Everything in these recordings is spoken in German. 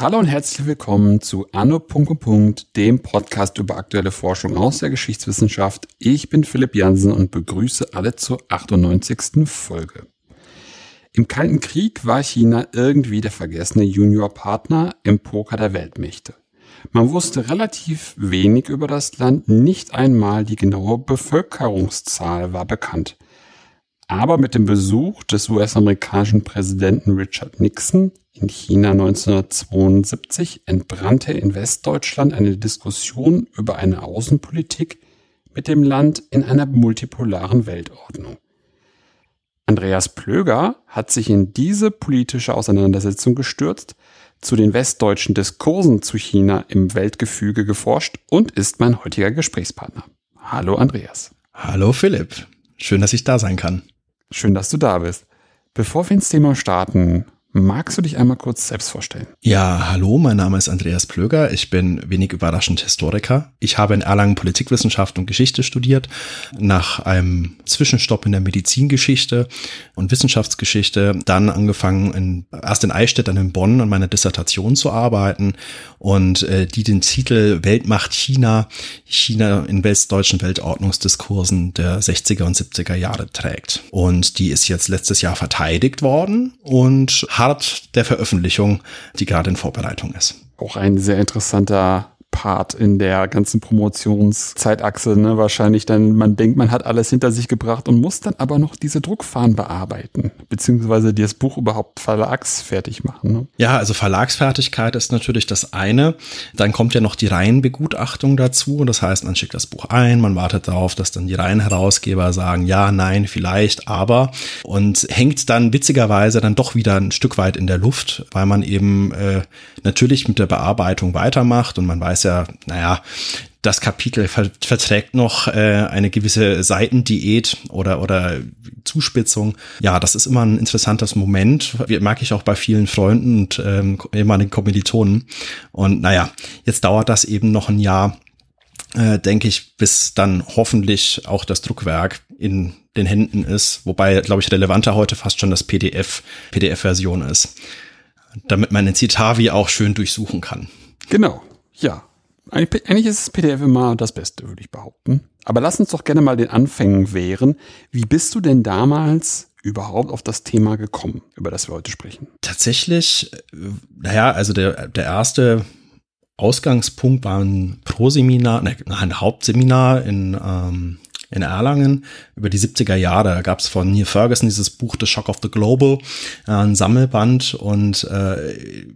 Hallo und herzlich willkommen zu Anno. dem Podcast über aktuelle Forschung aus der Geschichtswissenschaft. Ich bin Philipp Jansen und begrüße alle zur 98. Folge. Im Kalten Krieg war China irgendwie der vergessene Juniorpartner im Poker der Weltmächte. Man wusste relativ wenig über das Land, nicht einmal die genaue Bevölkerungszahl war bekannt. Aber mit dem Besuch des US-amerikanischen Präsidenten Richard Nixon in China 1972 entbrannte in Westdeutschland eine Diskussion über eine Außenpolitik mit dem Land in einer multipolaren Weltordnung. Andreas Plöger hat sich in diese politische Auseinandersetzung gestürzt, zu den westdeutschen Diskursen zu China im Weltgefüge geforscht und ist mein heutiger Gesprächspartner. Hallo Andreas. Hallo Philipp. Schön, dass ich da sein kann. Schön, dass du da bist. Bevor wir ins Thema starten, Magst du dich einmal kurz selbst vorstellen? Ja, hallo, mein Name ist Andreas Plöger. Ich bin wenig überraschend Historiker. Ich habe in Erlangen Politikwissenschaft und Geschichte studiert. Nach einem Zwischenstopp in der Medizingeschichte und Wissenschaftsgeschichte dann angefangen, in, erst in Eichstätt, dann in Bonn an meiner Dissertation zu arbeiten und äh, die den Titel Weltmacht China, China in westdeutschen Weltordnungsdiskursen der 60er und 70er Jahre trägt. Und die ist jetzt letztes Jahr verteidigt worden und hart der Veröffentlichung, die gerade in Vorbereitung ist. Auch ein sehr interessanter Part in der ganzen Promotionszeitachse. Ne? Wahrscheinlich dann, man denkt, man hat alles hinter sich gebracht und muss dann aber noch diese Druckfahren bearbeiten, beziehungsweise das Buch überhaupt verlagsfertig machen. Ne? Ja, also Verlagsfertigkeit ist natürlich das eine. Dann kommt ja noch die Reihenbegutachtung dazu. Das heißt, man schickt das Buch ein, man wartet darauf, dass dann die Reihenherausgeber sagen, ja, nein, vielleicht, aber. Und hängt dann witzigerweise dann doch wieder ein Stück weit in der Luft, weil man eben äh, natürlich mit der Bearbeitung weitermacht und man weiß ja, naja, das Kapitel verträgt noch äh, eine gewisse Seitendiät oder, oder Zuspitzung. Ja, das ist immer ein interessantes Moment. Mag ich auch bei vielen Freunden und ähm, ehemaligen Kommilitonen. Und naja, jetzt dauert das eben noch ein Jahr, äh, denke ich, bis dann hoffentlich auch das Druckwerk in den Händen ist. Wobei, glaube ich, relevanter heute fast schon das PDF, PDF-Version ist damit man den Citavi auch schön durchsuchen kann. Genau, ja. Eigentlich ist das PDF immer das Beste, würde ich behaupten. Aber lass uns doch gerne mal den Anfängen wehren. Wie bist du denn damals überhaupt auf das Thema gekommen, über das wir heute sprechen? Tatsächlich, äh, naja, also der, der erste Ausgangspunkt war ein Proseminar, ne, ein Hauptseminar in ähm, in Erlangen über die 70er Jahre. Da gab es von Neil Ferguson dieses Buch The Shock of the Global, äh, ein Sammelband und äh,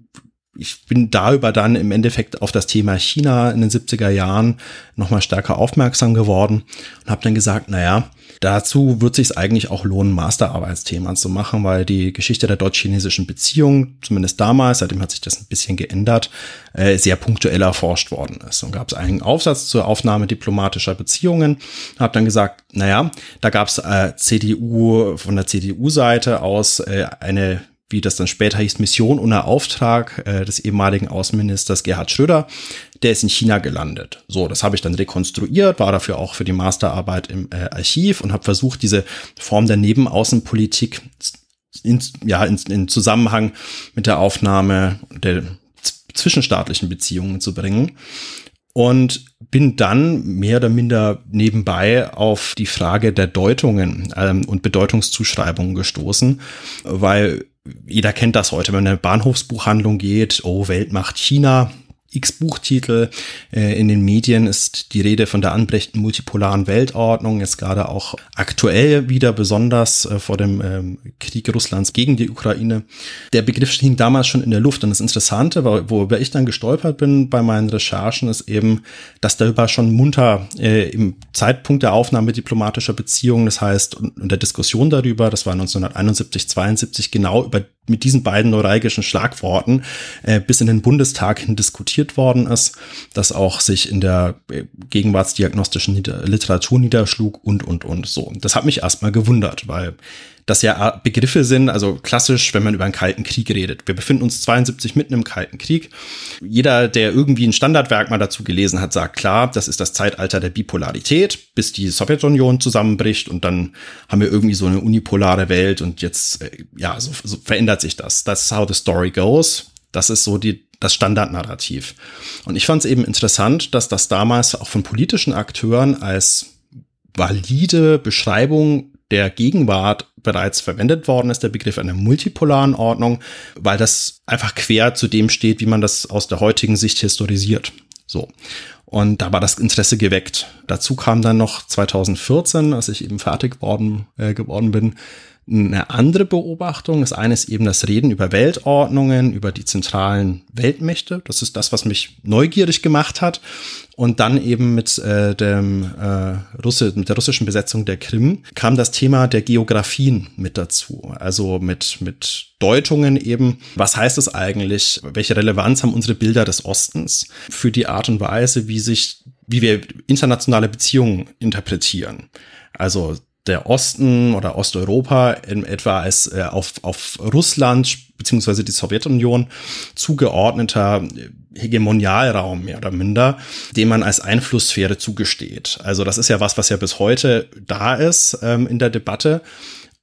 ich bin darüber dann im Endeffekt auf das Thema China in den 70er Jahren nochmal stärker aufmerksam geworden und habe dann gesagt, naja, dazu wird sich eigentlich auch lohnen, Masterarbeitsthema zu machen, weil die Geschichte der deutsch-chinesischen Beziehung, zumindest damals, seitdem hat sich das ein bisschen geändert, äh, sehr punktuell erforscht worden ist. Und gab es einen Aufsatz zur Aufnahme diplomatischer Beziehungen, habe dann gesagt, naja, da gab es äh, CDU von der CDU-Seite aus äh, eine wie das dann später hieß, Mission ohne Auftrag äh, des ehemaligen Außenministers Gerhard Schröder. Der ist in China gelandet. So, das habe ich dann rekonstruiert, war dafür auch für die Masterarbeit im äh, Archiv und habe versucht, diese Form der Nebenaußenpolitik in, ja, in, in Zusammenhang mit der Aufnahme der zwischenstaatlichen Beziehungen zu bringen und bin dann mehr oder minder nebenbei auf die Frage der Deutungen ähm, und Bedeutungszuschreibungen gestoßen, weil jeder kennt das heute, wenn man in eine Bahnhofsbuchhandlung geht, oh, Weltmacht China, X-Buchtitel. Äh, in den Medien ist die Rede von der anbrechenden multipolaren Weltordnung, jetzt gerade auch aktuell wieder besonders äh, vor dem ähm, Krieg Russlands gegen die Ukraine. Der Begriff hing damals schon in der Luft und das Interessante, worüber ich dann gestolpert bin bei meinen Recherchen, ist eben, dass darüber schon munter äh, im Zeitpunkt der Aufnahme diplomatischer Beziehungen, das heißt, und der Diskussion darüber, das war 1971, 72, genau über mit diesen beiden neuralgischen Schlagworten äh, bis in den Bundestag hin diskutiert worden ist, das auch sich in der äh, gegenwartsdiagnostischen Literatur niederschlug und, und, und so. Das hat mich erstmal gewundert, weil das ja Begriffe sind, also klassisch, wenn man über einen Kalten Krieg redet. Wir befinden uns 72 mitten im Kalten Krieg. Jeder, der irgendwie ein Standardwerk mal dazu gelesen hat, sagt klar, das ist das Zeitalter der Bipolarität, bis die Sowjetunion zusammenbricht und dann haben wir irgendwie so eine unipolare Welt und jetzt, äh, ja, so, so verändert sich das. That's how the story goes. Das ist so die, das Standardnarrativ. Und ich fand es eben interessant, dass das damals auch von politischen Akteuren als valide Beschreibung der Gegenwart bereits verwendet worden ist, der Begriff einer multipolaren Ordnung, weil das einfach quer zu dem steht, wie man das aus der heutigen Sicht historisiert. So. Und da war das Interesse geweckt. Dazu kam dann noch 2014, als ich eben fertig worden, äh, geworden bin, eine andere Beobachtung. Ist eben das Reden über Weltordnungen, über die zentralen Weltmächte. Das ist das, was mich neugierig gemacht hat. Und dann eben mit, äh, dem, äh, Russe, mit der russischen Besetzung der Krim kam das Thema der Geografien mit dazu. Also mit, mit Deutungen eben, was heißt es eigentlich, welche Relevanz haben unsere Bilder des Ostens für die Art und Weise, wie sich, wie wir internationale Beziehungen interpretieren. Also der Osten oder Osteuropa in etwa als äh, auf, auf Russland beziehungsweise die Sowjetunion zugeordneter Hegemonialraum mehr oder minder, dem man als Einflusssphäre zugesteht. Also das ist ja was, was ja bis heute da ist ähm, in der Debatte.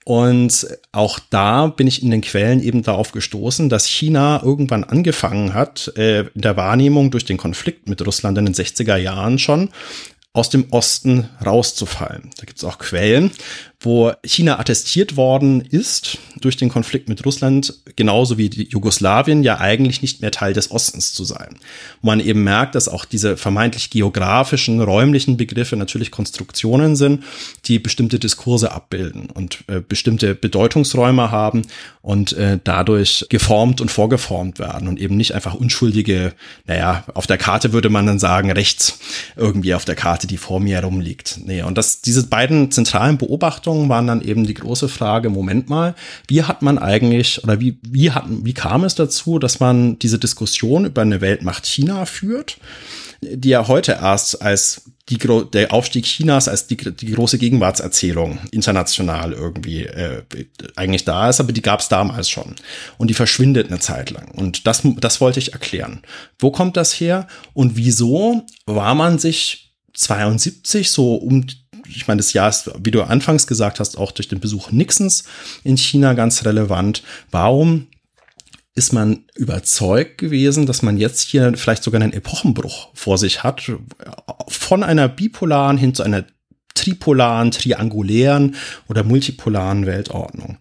Und auch da bin ich in den Quellen eben darauf gestoßen, dass China irgendwann angefangen hat, äh, in der Wahrnehmung durch den Konflikt mit Russland in den 60er Jahren schon, aus dem Osten rauszufallen. Da gibt es auch Quellen, wo China attestiert worden ist durch den Konflikt mit Russland, genauso wie Jugoslawien, ja eigentlich nicht mehr Teil des Ostens zu sein. Wo man eben merkt, dass auch diese vermeintlich geografischen, räumlichen Begriffe natürlich Konstruktionen sind, die bestimmte Diskurse abbilden und äh, bestimmte Bedeutungsräume haben und äh, dadurch geformt und vorgeformt werden und eben nicht einfach unschuldige, naja, auf der Karte würde man dann sagen, rechts irgendwie auf der Karte, die vor mir herumliegt. Nee, und das, diese beiden zentralen Beobachtungen Beobachtungen waren dann eben die große Frage, Moment mal, wie hat man eigentlich oder wie, wie, hat, wie kam es dazu, dass man diese Diskussion über eine Weltmacht China führt, die ja heute erst als die, der Aufstieg Chinas als die, die große Gegenwartserzählung international irgendwie äh, eigentlich da ist, aber die gab es damals schon. Und die verschwindet eine Zeit lang. Und das, das wollte ich erklären. Wo kommt das her und wieso war man sich 72 so um ich meine, das Jahr ist, wie du anfangs gesagt hast, auch durch den Besuch Nixons in China ganz relevant. Warum ist man überzeugt gewesen, dass man jetzt hier vielleicht sogar einen Epochenbruch vor sich hat, von einer bipolaren hin zu einer tripolaren, triangulären oder multipolaren Weltordnung.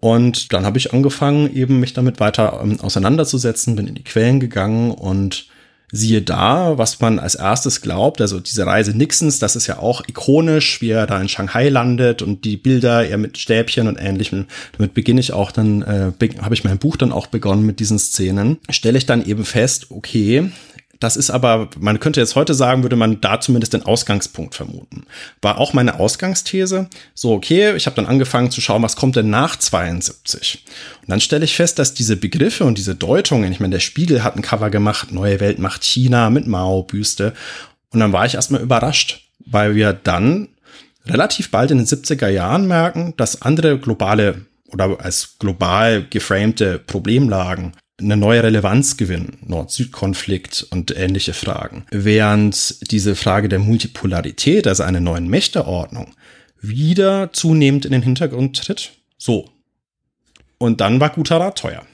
Und dann habe ich angefangen, eben mich damit weiter ähm, auseinanderzusetzen, bin in die Quellen gegangen und siehe da, was man als erstes glaubt, also diese Reise Nixons, das ist ja auch ikonisch, wie er da in Shanghai landet und die Bilder er mit Stäbchen und ähnlichem. Damit beginne ich auch dann, äh, habe ich mein Buch dann auch begonnen mit diesen Szenen. Stelle ich dann eben fest, okay, das ist aber, man könnte jetzt heute sagen, würde man da zumindest den Ausgangspunkt vermuten. War auch meine Ausgangsthese. So, okay, ich habe dann angefangen zu schauen, was kommt denn nach 72? Und dann stelle ich fest, dass diese Begriffe und diese Deutungen, ich meine, der Spiegel hat ein Cover gemacht, Neue Welt macht China mit Mao-Büste. Und dann war ich erstmal überrascht, weil wir dann relativ bald in den 70er Jahren merken, dass andere globale oder als global geframte Problemlagen eine neue Relevanz gewinnen, Nord-Süd-Konflikt und ähnliche Fragen. Während diese Frage der Multipolarität, also einer neuen Mächteordnung, wieder zunehmend in den Hintergrund tritt. So. Und dann war guter Rat teuer.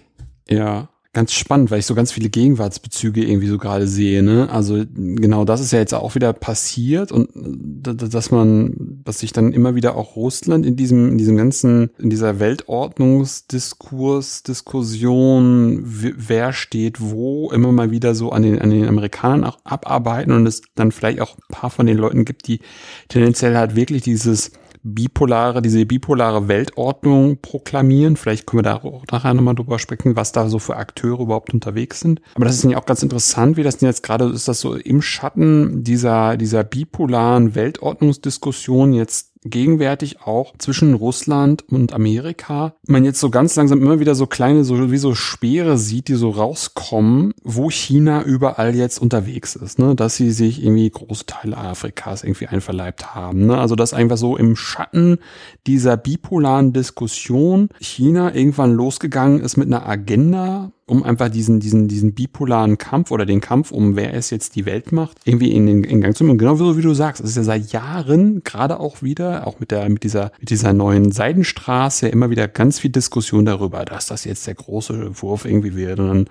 Ja ganz spannend, weil ich so ganz viele Gegenwartsbezüge irgendwie so gerade sehe. Ne? Also genau das ist ja jetzt auch wieder passiert und dass man, dass sich dann immer wieder auch Russland in diesem, in diesem ganzen, in dieser Weltordnungsdiskurs, Diskussion, wer steht wo, immer mal wieder so an den, an den Amerikanern auch abarbeiten und es dann vielleicht auch ein paar von den Leuten gibt, die tendenziell halt wirklich dieses bipolare, diese bipolare Weltordnung proklamieren. Vielleicht können wir da auch nachher nochmal drüber sprechen, was da so für Akteure überhaupt unterwegs sind. Aber das ist ja auch ganz interessant, wie das denn jetzt gerade ist, das so im Schatten dieser, dieser bipolaren Weltordnungsdiskussion jetzt gegenwärtig auch zwischen Russland und Amerika man jetzt so ganz langsam immer wieder so kleine, so wie so Speere sieht, die so rauskommen, wo China überall jetzt unterwegs ist, ne? dass sie sich irgendwie große Teile Afrikas irgendwie einverleibt haben. Ne? Also dass einfach so im Schatten dieser bipolaren Diskussion China irgendwann losgegangen ist mit einer Agenda, um einfach diesen, diesen, diesen bipolaren Kampf oder den Kampf um wer es jetzt die Welt macht, irgendwie in den in Gang zu bringen. Genau so wie du sagst. Es ist ja seit Jahren, gerade auch wieder, auch mit der, mit dieser, mit dieser neuen Seidenstraße, immer wieder ganz viel Diskussion darüber, dass das jetzt der große Wurf irgendwie wird. Und dann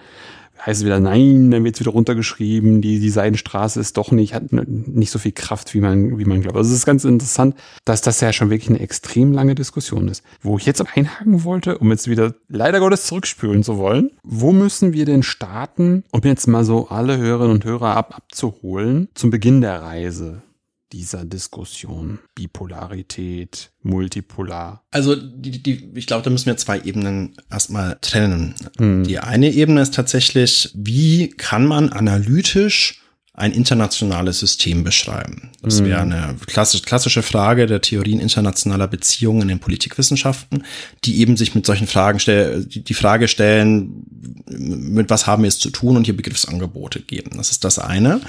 heißt es wieder, nein, dann wird es wieder runtergeschrieben, die, die Seidenstraße ist doch nicht, hat nicht so viel Kraft, wie man, wie man glaubt. Also es ist ganz interessant, dass das ja schon wirklich eine extrem lange Diskussion ist. Wo ich jetzt einhaken wollte, um jetzt wieder leider Gottes zurückspülen zu wollen, wo müssen wir denn starten, um jetzt mal so alle Hörerinnen und Hörer ab, abzuholen zum Beginn der Reise? Dieser Diskussion? Bipolarität, multipolar? Also die, die, ich glaube, da müssen wir zwei Ebenen erstmal trennen. Mhm. Die eine Ebene ist tatsächlich, wie kann man analytisch ein internationales System beschreiben? Das mhm. wäre eine klassisch, klassische Frage der Theorien internationaler Beziehungen in den Politikwissenschaften, die eben sich mit solchen Fragen stellen, die Frage stellen, mit was haben wir es zu tun und hier Begriffsangebote geben. Das ist das eine.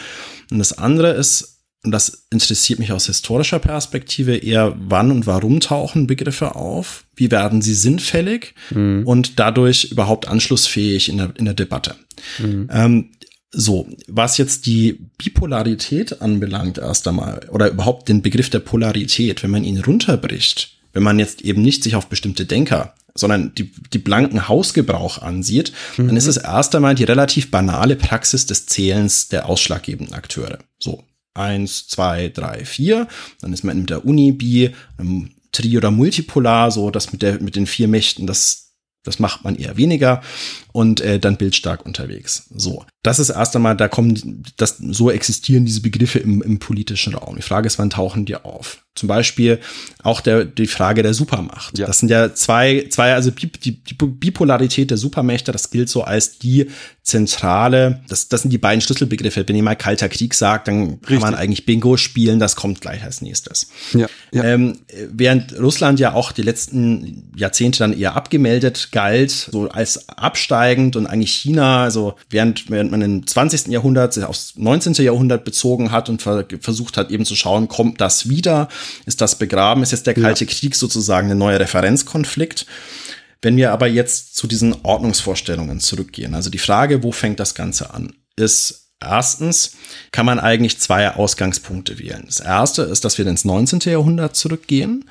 Und das andere ist, und das interessiert mich aus historischer Perspektive eher, wann und warum tauchen Begriffe auf, wie werden sie sinnfällig mhm. und dadurch überhaupt anschlussfähig in der, in der Debatte. Mhm. Ähm, so, was jetzt die Bipolarität anbelangt erst einmal, oder überhaupt den Begriff der Polarität, wenn man ihn runterbricht, wenn man jetzt eben nicht sich auf bestimmte Denker sondern die, die blanken Hausgebrauch ansieht, mhm. dann ist es erst einmal die relativ banale Praxis des Zählens der ausschlaggebenden Akteure. So, eins, zwei, drei, vier. Dann ist man mit der Uni-Bi, einem Tri- oder Multipolar, so das mit der, mit den vier Mächten, das, das macht man eher weniger und äh, dann bildstark unterwegs. So. Das ist erst einmal, da kommen, das, so existieren diese Begriffe im, im politischen Raum. Die Frage ist, wann tauchen die auf? Zum Beispiel auch der, die Frage der Supermacht. Ja. Das sind ja zwei, zwei, also die, die, die Bipolarität der Supermächte, das gilt so als die zentrale, das, das sind die beiden Schlüsselbegriffe. Wenn ihr mal Kalter Krieg sagt, dann Richtig. kann man eigentlich Bingo spielen, das kommt gleich als nächstes. Ja, ja. Ähm, während Russland ja auch die letzten Jahrzehnte dann eher abgemeldet galt, so als absteigend und eigentlich China, also während, während man im 20. Jahrhundert aufs 19. Jahrhundert bezogen hat und ver versucht hat eben zu schauen, kommt das wieder? Ist das begraben? Ist jetzt der Kalte ja. Krieg sozusagen ein neuer Referenzkonflikt? Wenn wir aber jetzt zu diesen Ordnungsvorstellungen zurückgehen, also die Frage, wo fängt das Ganze an, ist Erstens kann man eigentlich zwei Ausgangspunkte wählen. Das erste ist, dass wir ins 19. Jahrhundert zurückgehen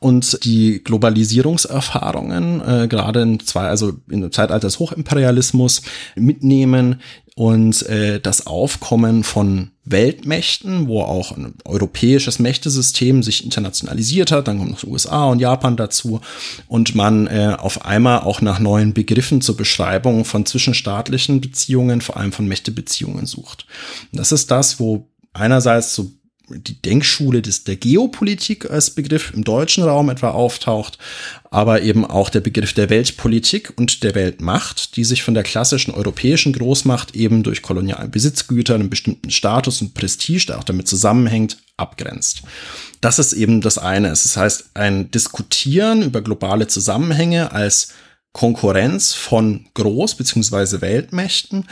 und die Globalisierungserfahrungen äh, gerade in zwei, also in der Zeitalter des Hochimperialismus mitnehmen, und äh, das Aufkommen von Weltmächten, wo auch ein europäisches Mächtesystem sich internationalisiert hat, dann kommen noch USA und Japan dazu und man äh, auf einmal auch nach neuen Begriffen zur Beschreibung von zwischenstaatlichen Beziehungen, vor allem von Mächtebeziehungen sucht. Und das ist das, wo einerseits so die Denkschule des, der Geopolitik als Begriff im deutschen Raum etwa auftaucht, aber eben auch der Begriff der Weltpolitik und der Weltmacht, die sich von der klassischen europäischen Großmacht eben durch kolonialen Besitzgüter, einen bestimmten Status und Prestige, der auch damit zusammenhängt, abgrenzt. Das ist eben das eine. Das heißt, ein Diskutieren über globale Zusammenhänge als Konkurrenz von Groß- bzw. Weltmächten,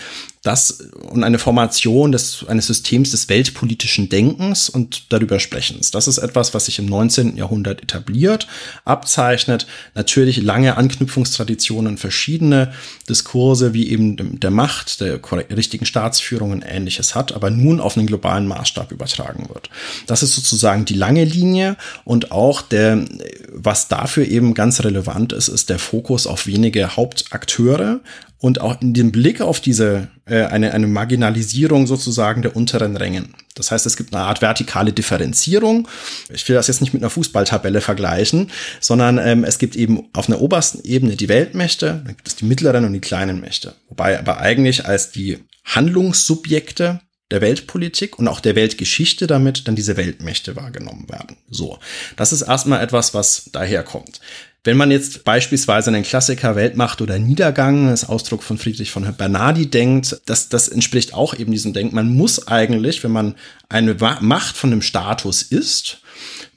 das und eine Formation des, eines Systems des weltpolitischen Denkens und darüber Sprechens. Das ist etwas, was sich im 19. Jahrhundert etabliert, abzeichnet. Natürlich lange Anknüpfungstraditionen, verschiedene Diskurse, wie eben der Macht, der richtigen Staatsführung und ähnliches hat, aber nun auf einen globalen Maßstab übertragen wird. Das ist sozusagen die lange Linie und auch der, was dafür eben ganz relevant ist, ist der Fokus auf wenige Hauptakteure, und auch in dem Blick auf diese äh, eine, eine Marginalisierung sozusagen der unteren Rängen. Das heißt, es gibt eine Art vertikale Differenzierung. Ich will das jetzt nicht mit einer Fußballtabelle vergleichen, sondern ähm, es gibt eben auf einer obersten Ebene die Weltmächte, dann gibt es die mittleren und die kleinen Mächte. Wobei aber eigentlich als die Handlungssubjekte der Weltpolitik und auch der Weltgeschichte damit dann diese Weltmächte wahrgenommen werden. So, das ist erstmal etwas, was daherkommt. Wenn man jetzt beispielsweise an den Klassiker Weltmacht oder Niedergang, das Ausdruck von Friedrich von Bernardi denkt, das, das entspricht auch eben diesem Denken. Man muss eigentlich, wenn man eine Macht von einem Status ist,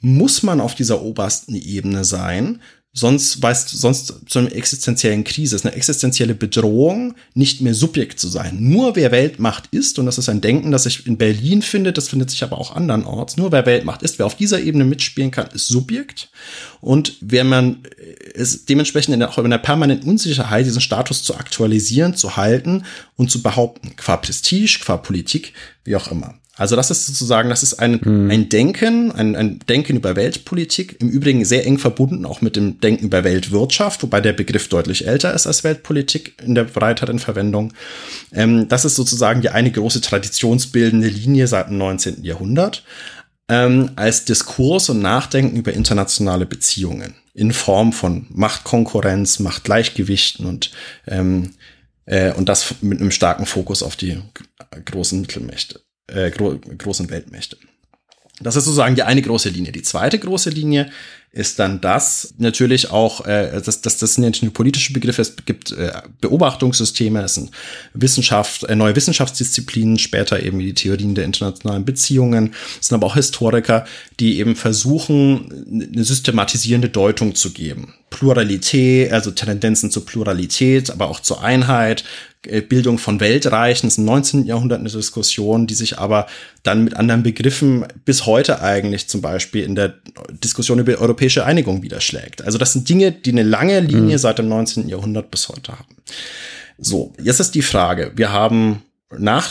muss man auf dieser obersten Ebene sein, sonst weißt sonst zu einer existenziellen Krise ist eine existenzielle Bedrohung, nicht mehr Subjekt zu sein. Nur wer Weltmacht ist, und das ist ein Denken, das sich in Berlin findet, das findet sich aber auch andernorts, nur wer Weltmacht ist, wer auf dieser Ebene mitspielen kann, ist Subjekt. Und wer man ist dementsprechend in der, auch in der permanenten Unsicherheit, diesen Status zu aktualisieren, zu halten und zu behaupten, qua Prestige, qua Politik, wie auch immer. Also das ist sozusagen, das ist ein, mhm. ein Denken, ein, ein Denken über Weltpolitik, im Übrigen sehr eng verbunden auch mit dem Denken über Weltwirtschaft, wobei der Begriff deutlich älter ist als Weltpolitik in der breiteren Verwendung. Ähm, das ist sozusagen die eine große traditionsbildende Linie seit dem 19. Jahrhundert ähm, als Diskurs und Nachdenken über internationale Beziehungen in Form von Machtkonkurrenz, Machtgleichgewichten und ähm, äh, und das mit einem starken Fokus auf die großen Mittelmächte äh, gro großen Weltmächte. Das ist sozusagen die eine große Linie. Die zweite große Linie ist dann das natürlich auch, äh, das, das, das sind ja nicht nur politische Begriffe, es gibt äh, Beobachtungssysteme, es sind Wissenschaft, äh, neue Wissenschaftsdisziplinen, später eben die Theorien der internationalen Beziehungen, es sind aber auch Historiker, die eben versuchen, eine systematisierende Deutung zu geben. Pluralität, also Tendenzen zur Pluralität, aber auch zur Einheit, äh, Bildung von Weltreichen, das ist im 19. Jahrhundert eine Diskussion, die sich aber dann mit anderen Begriffen bis heute eigentlich zum Beispiel in der Diskussion über europäische Einigung widerschlägt. Also das sind Dinge, die eine lange Linie mhm. seit dem 19. Jahrhundert bis heute haben. So, jetzt ist die Frage, wir haben nach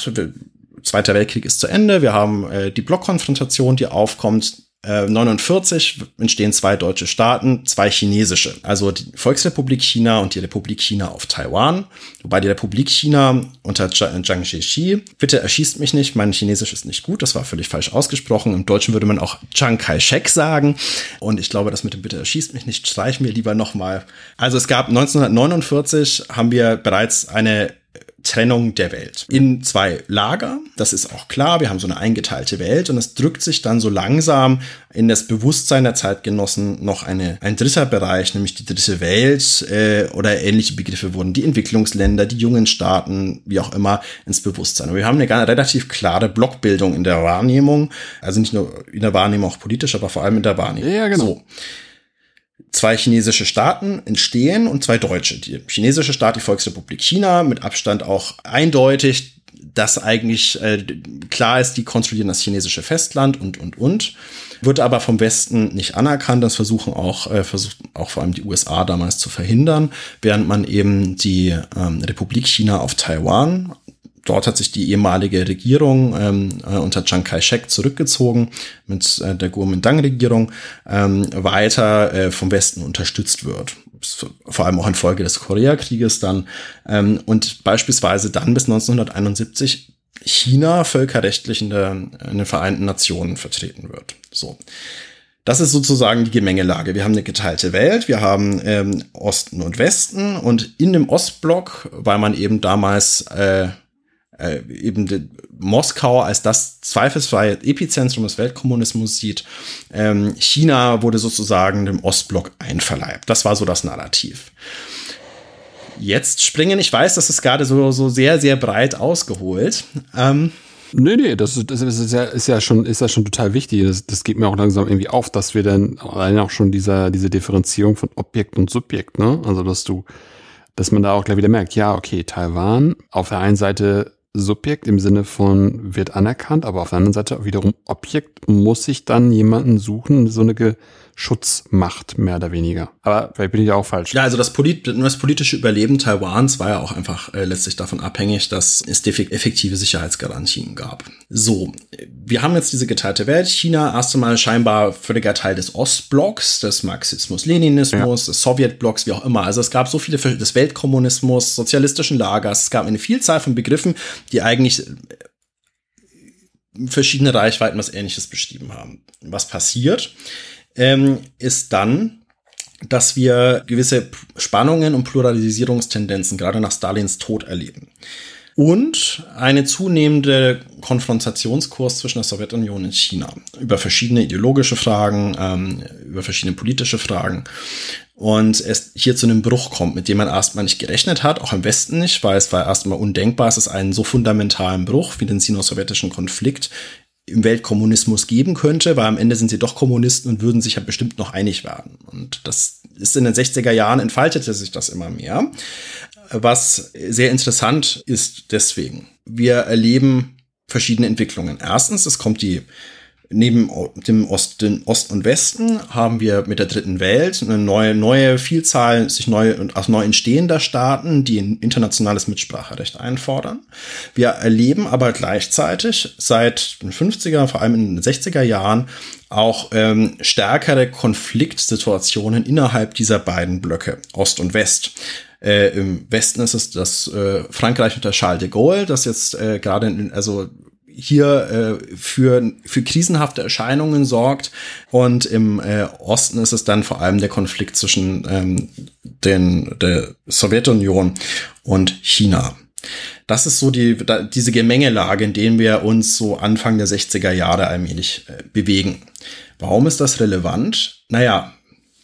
Zweiter Weltkrieg ist zu Ende, wir haben äh, die Blockkonfrontation, die aufkommt, 49 äh, entstehen zwei deutsche Staaten, zwei chinesische, also die Volksrepublik China und die Republik China auf Taiwan, wobei die Republik China unter Zhang Jiechi, bitte erschießt mich nicht, mein Chinesisch ist nicht gut, das war völlig falsch ausgesprochen, im Deutschen würde man auch Chiang Kai-shek sagen. Und ich glaube, das mit dem bitte erschießt mich nicht streichen wir lieber nochmal. Also es gab 1949 haben wir bereits eine Trennung der Welt in zwei Lager. Das ist auch klar. Wir haben so eine eingeteilte Welt und es drückt sich dann so langsam in das Bewusstsein der Zeitgenossen noch eine, ein dritter Bereich, nämlich die dritte Welt äh, oder ähnliche Begriffe wurden die Entwicklungsländer, die jungen Staaten, wie auch immer, ins Bewusstsein. Und wir haben eine relativ klare Blockbildung in der Wahrnehmung, also nicht nur in der Wahrnehmung auch politisch, aber vor allem in der Wahrnehmung. Ja, genau. So zwei chinesische Staaten entstehen und zwei deutsche. Die chinesische Staat, die Volksrepublik China, mit Abstand auch eindeutig, dass eigentlich äh, klar ist, die kontrollieren das chinesische Festland und, und, und. Wird aber vom Westen nicht anerkannt. Das versuchen auch, äh, versucht auch vor allem die USA damals zu verhindern, während man eben die ähm, Republik China auf Taiwan Dort hat sich die ehemalige Regierung ähm, äh, unter Chiang Kai-shek zurückgezogen mit äh, der Kuomintang-Regierung ähm, weiter äh, vom Westen unterstützt wird. Vor allem auch infolge des Koreakrieges dann. Ähm, und beispielsweise dann bis 1971 China völkerrechtlich in, der, in den Vereinten Nationen vertreten wird. So. Das ist sozusagen die Gemengelage. Wir haben eine geteilte Welt, wir haben ähm, Osten und Westen und in dem Ostblock, weil man eben damals äh, äh, eben Moskau als das zweifelsfreie Epizentrum des Weltkommunismus sieht. Ähm, China wurde sozusagen dem Ostblock einverleibt. Das war so das Narrativ. Jetzt springen, ich weiß, das ist gerade so, so sehr, sehr breit ausgeholt. Ähm, Nee, nee, das, ist, das ist, ja, ist, ja schon, ist ja schon total wichtig. Das, das geht mir auch langsam irgendwie auf, dass wir dann allein auch schon dieser, diese Differenzierung von Objekt und Subjekt, ne? Also, dass du, dass man da auch gleich wieder merkt, ja, okay, Taiwan, auf der einen Seite Subjekt im Sinne von wird anerkannt, aber auf der anderen Seite wiederum Objekt muss sich dann jemanden suchen, so eine Schutzmacht, mehr oder weniger. Aber vielleicht bin ich auch falsch. Ja, also das, Polit das politische Überleben Taiwans war ja auch einfach äh, letztlich davon abhängig, dass es effektive Sicherheitsgarantien gab. So, wir haben jetzt diese geteilte Welt. China erst einmal scheinbar völliger Teil des Ostblocks, des Marxismus-Leninismus, ja. des Sowjetblocks, wie auch immer. Also es gab so viele des Weltkommunismus, sozialistischen Lagers. Es gab eine Vielzahl von Begriffen, die eigentlich äh, verschiedene Reichweiten was Ähnliches beschrieben haben. Was passiert? Ähm, ist dann, dass wir gewisse Spannungen und Pluralisierungstendenzen gerade nach Stalins Tod erleben. Und eine zunehmende Konfrontationskurs zwischen der Sowjetunion und China über verschiedene ideologische Fragen, ähm, über verschiedene politische Fragen. Und es hier zu einem Bruch kommt, mit dem man erstmal nicht gerechnet hat, auch im Westen nicht, weil es war erstmal undenkbar, es einen so fundamentalen Bruch wie den sino-sowjetischen Konflikt im Weltkommunismus geben könnte, weil am Ende sind sie doch Kommunisten und würden sich ja bestimmt noch einig werden. Und das ist in den 60er Jahren entfaltete sich das immer mehr, was sehr interessant ist deswegen. Wir erleben verschiedene Entwicklungen. Erstens, es kommt die neben dem Osten, Ost und Westen haben wir mit der dritten Welt eine neue, neue Vielzahl sich neu und aus neu entstehender Staaten, die ein internationales Mitspracherecht einfordern. Wir erleben aber gleichzeitig seit den 50er, vor allem in den 60er Jahren auch ähm, stärkere Konfliktsituationen innerhalb dieser beiden Blöcke, Ost und West. Äh, Im Westen ist es das äh, Frankreich unter Charles de Gaulle, das jetzt äh, gerade also hier äh, für, für krisenhafte Erscheinungen sorgt. Und im äh, Osten ist es dann vor allem der Konflikt zwischen ähm, den, der Sowjetunion und China. Das ist so die, da, diese Gemengelage, in denen wir uns so Anfang der 60er Jahre allmählich äh, bewegen. Warum ist das relevant? Naja,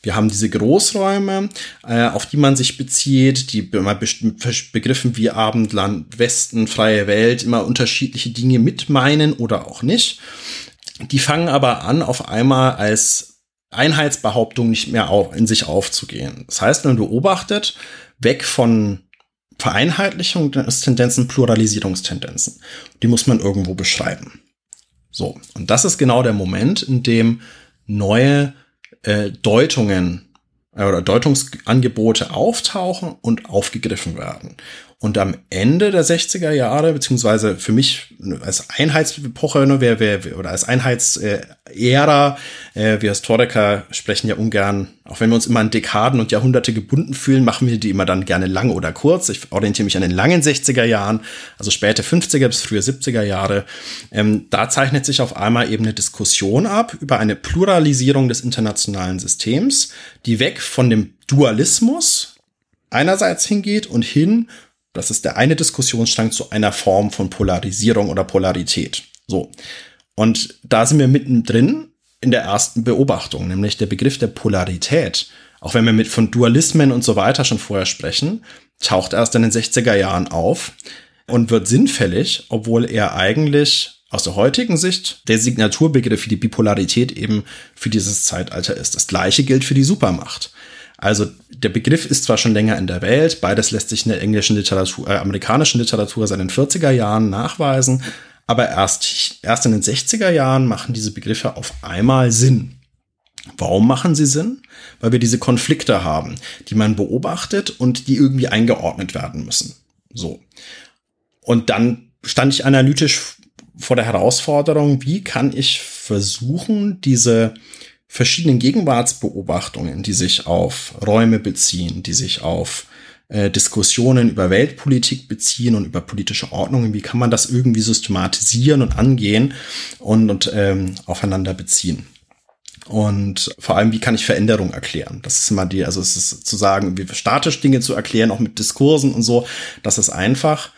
wir haben diese Großräume, äh, auf die man sich bezieht, die immer Begriffen wie Abendland, Westen, freie Welt immer unterschiedliche Dinge mit meinen oder auch nicht. Die fangen aber an, auf einmal als Einheitsbehauptung nicht mehr in sich aufzugehen. Das heißt, man beobachtet weg von Vereinheitlichungstendenzen, Pluralisierungstendenzen. Die muss man irgendwo beschreiben. So. Und das ist genau der Moment, in dem neue äh, Deutungen äh, oder Deutungsangebote auftauchen und aufgegriffen werden. Und am Ende der 60er Jahre, beziehungsweise für mich als Einheitsepoche ne, wer, wer, oder als Einheitsära, äh, wir Historiker sprechen ja ungern, auch wenn wir uns immer an Dekaden und Jahrhunderte gebunden fühlen, machen wir die immer dann gerne lang oder kurz. Ich orientiere mich an den langen 60er Jahren, also späte 50er bis frühe 70er Jahre. Ähm, da zeichnet sich auf einmal eben eine Diskussion ab über eine Pluralisierung des internationalen Systems, die weg von dem Dualismus einerseits hingeht und hin das ist der eine Diskussionsstrang zu einer Form von Polarisierung oder Polarität. So. Und da sind wir mittendrin in der ersten Beobachtung, nämlich der Begriff der Polarität. Auch wenn wir mit von Dualismen und so weiter schon vorher sprechen, taucht erst in den 60er Jahren auf und wird sinnfällig, obwohl er eigentlich aus der heutigen Sicht der Signaturbegriff für die Bipolarität eben für dieses Zeitalter ist. Das gleiche gilt für die Supermacht. Also der Begriff ist zwar schon länger in der Welt, beides lässt sich in der englischen Literatur, äh, amerikanischen Literatur seit den 40er Jahren nachweisen, aber erst, erst in den 60er Jahren machen diese Begriffe auf einmal Sinn. Warum machen sie Sinn? Weil wir diese Konflikte haben, die man beobachtet und die irgendwie eingeordnet werden müssen. So. Und dann stand ich analytisch vor der Herausforderung, wie kann ich versuchen, diese verschiedenen Gegenwartsbeobachtungen, die sich auf Räume beziehen, die sich auf äh, Diskussionen über Weltpolitik beziehen und über politische Ordnungen, wie kann man das irgendwie systematisieren und angehen und, und ähm, aufeinander beziehen. Und vor allem, wie kann ich Veränderung erklären? Das ist immer die, also es ist zu sagen, wie statisch Dinge zu erklären, auch mit Diskursen und so, das ist einfach.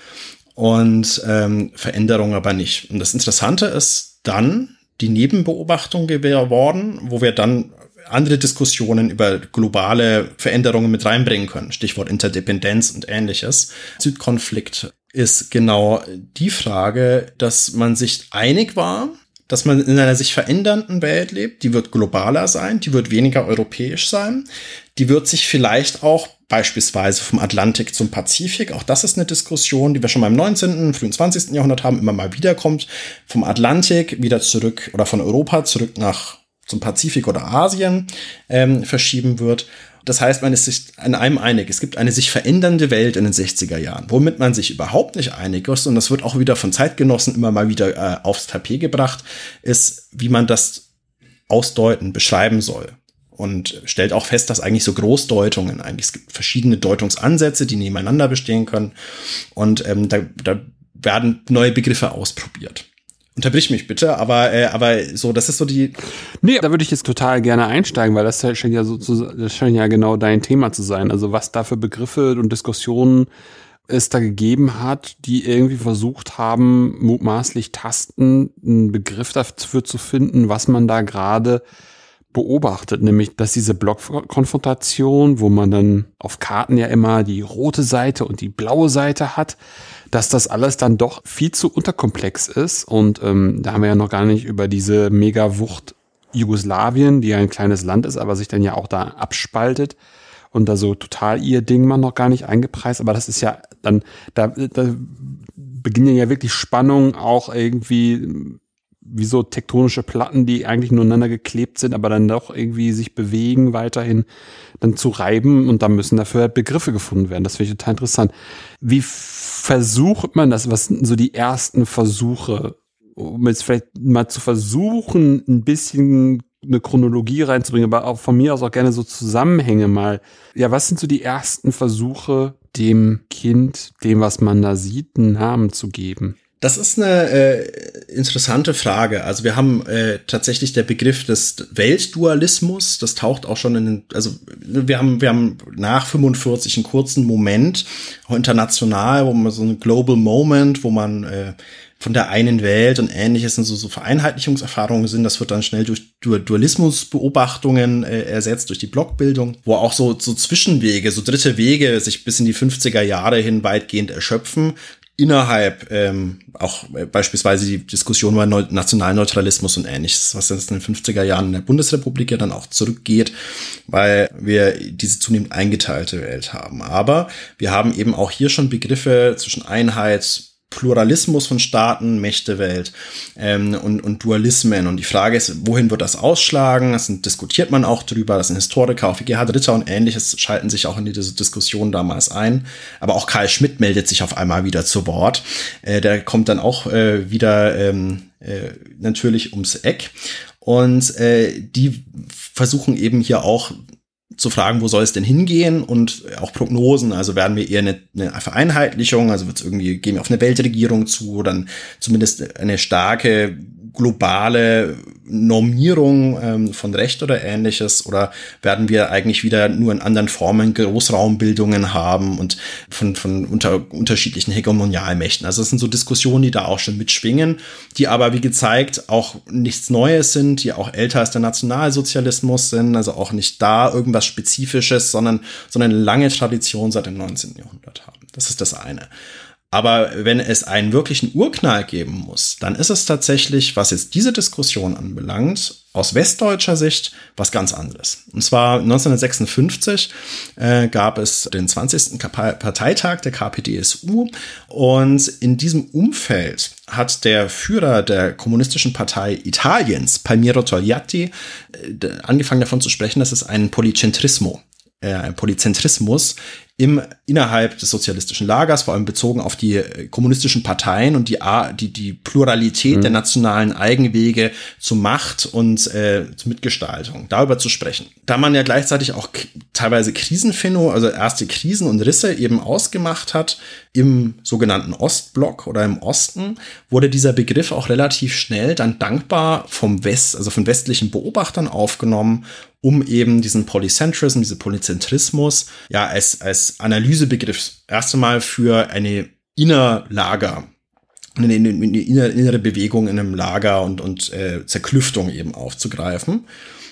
Und ähm, Veränderung aber nicht. Und das Interessante ist dann, die Nebenbeobachtung geworden, wo wir dann andere Diskussionen über globale Veränderungen mit reinbringen können. Stichwort Interdependenz und ähnliches. Südkonflikt ist genau die Frage, dass man sich einig war, dass man in einer sich verändernden Welt lebt. Die wird globaler sein, die wird weniger europäisch sein. Die wird sich vielleicht auch beispielsweise vom Atlantik zum Pazifik. Auch das ist eine Diskussion, die wir schon mal im 19., frühen 20. Jahrhundert haben, immer mal wieder kommt. Vom Atlantik wieder zurück oder von Europa zurück nach zum Pazifik oder Asien ähm, verschieben wird. Das heißt, man ist sich an einem einig. Es gibt eine sich verändernde Welt in den 60er Jahren, womit man sich überhaupt nicht einig ist. Und das wird auch wieder von Zeitgenossen immer mal wieder äh, aufs Tapet gebracht, ist, wie man das ausdeuten, beschreiben soll und stellt auch fest, dass eigentlich so Großdeutungen, eigentlich es gibt verschiedene Deutungsansätze, die nebeneinander bestehen können und ähm, da, da werden neue Begriffe ausprobiert. Unterbrich mich bitte, aber äh, aber so, das ist so die. Nee, da würde ich jetzt total gerne einsteigen, weil das scheint ja so zu, das scheint ja genau dein Thema zu sein. Also was da für Begriffe und Diskussionen es da gegeben hat, die irgendwie versucht haben, mutmaßlich tasten, einen Begriff dafür zu finden, was man da gerade beobachtet, nämlich dass diese Blockkonfrontation, wo man dann auf Karten ja immer die rote Seite und die blaue Seite hat, dass das alles dann doch viel zu unterkomplex ist. Und ähm, da haben wir ja noch gar nicht über diese Megawucht Jugoslawien, die ja ein kleines Land ist, aber sich dann ja auch da abspaltet und da so total ihr Ding man noch gar nicht eingepreist. Aber das ist ja dann, da, da beginnen ja wirklich Spannungen auch irgendwie wie so tektonische Platten, die eigentlich nureinander geklebt sind, aber dann doch irgendwie sich bewegen, weiterhin dann zu reiben und da müssen dafür halt Begriffe gefunden werden. Das finde ich total interessant. Wie versucht man das? Was sind so die ersten Versuche, um jetzt vielleicht mal zu versuchen, ein bisschen eine Chronologie reinzubringen, aber auch von mir aus auch gerne so Zusammenhänge mal. Ja, was sind so die ersten Versuche, dem Kind, dem, was man da sieht, einen Namen zu geben? Das ist eine äh, interessante Frage. Also wir haben äh, tatsächlich der Begriff des Weltdualismus, das taucht auch schon in den, also wir haben, wir haben nach 45 einen kurzen Moment, auch international, wo man so ein Global Moment, wo man äh, von der einen Welt und ähnliches und so, so Vereinheitlichungserfahrungen sind. Das wird dann schnell durch Dualismusbeobachtungen äh, ersetzt, durch die Blockbildung, wo auch so, so Zwischenwege, so dritte Wege sich bis in die 50er Jahre hin weitgehend erschöpfen innerhalb ähm, auch äh, beispielsweise die Diskussion über Neu Nationalneutralismus und ähnliches, was jetzt in den 50er Jahren in der Bundesrepublik ja dann auch zurückgeht, weil wir diese zunehmend eingeteilte Welt haben. Aber wir haben eben auch hier schon Begriffe zwischen Einheit, Pluralismus von Staaten, Mächtewelt ähm, und, und Dualismen. Und die Frage ist, wohin wird das ausschlagen? Das diskutiert man auch drüber. Das sind Historiker, auch wie Gerhard Ritter und ähnliches, schalten sich auch in diese Diskussion damals ein. Aber auch Karl Schmidt meldet sich auf einmal wieder zu Wort. Äh, der kommt dann auch äh, wieder ähm, äh, natürlich ums Eck. Und äh, die versuchen eben hier auch zu fragen, wo soll es denn hingehen und auch Prognosen. Also werden wir eher eine, eine Vereinheitlichung, also wird es irgendwie, gehen wir auf eine Weltregierung zu, oder zumindest eine starke globale Normierung ähm, von Recht oder ähnliches oder werden wir eigentlich wieder nur in anderen Formen Großraumbildungen haben und von, von unter, unterschiedlichen Hegemonialmächten. Also das sind so Diskussionen, die da auch schon mitschwingen, die aber wie gezeigt auch nichts Neues sind, die auch älter als der Nationalsozialismus sind, also auch nicht da irgendwas Spezifisches, sondern, sondern eine lange Tradition seit dem 19. Jahrhundert haben. Das ist das eine. Aber wenn es einen wirklichen Urknall geben muss, dann ist es tatsächlich, was jetzt diese Diskussion anbelangt, aus westdeutscher Sicht was ganz anderes. Und zwar 1956 äh, gab es den 20. Parteitag der KPDSU und in diesem Umfeld hat der Führer der kommunistischen Partei Italiens, Palmiro Togliatti, äh, angefangen davon zu sprechen, dass es einen Policentrismo äh, Polyzentrismus im innerhalb des sozialistischen Lagers, vor allem bezogen auf die äh, kommunistischen Parteien und die die, die Pluralität mhm. der nationalen Eigenwege zu Macht und äh, zur Mitgestaltung, darüber zu sprechen. Da man ja gleichzeitig auch teilweise Krisenphänomen, also erste Krisen und Risse eben ausgemacht hat im sogenannten Ostblock oder im Osten, wurde dieser Begriff auch relativ schnell dann dankbar vom West, also von westlichen Beobachtern aufgenommen um eben diesen Polycentrism, diese Polyzentrismus, ja, als, als Analysebegriff erst einmal für eine Innerlager, eine, eine, eine innere Bewegung in einem Lager und, und äh, Zerklüftung eben aufzugreifen.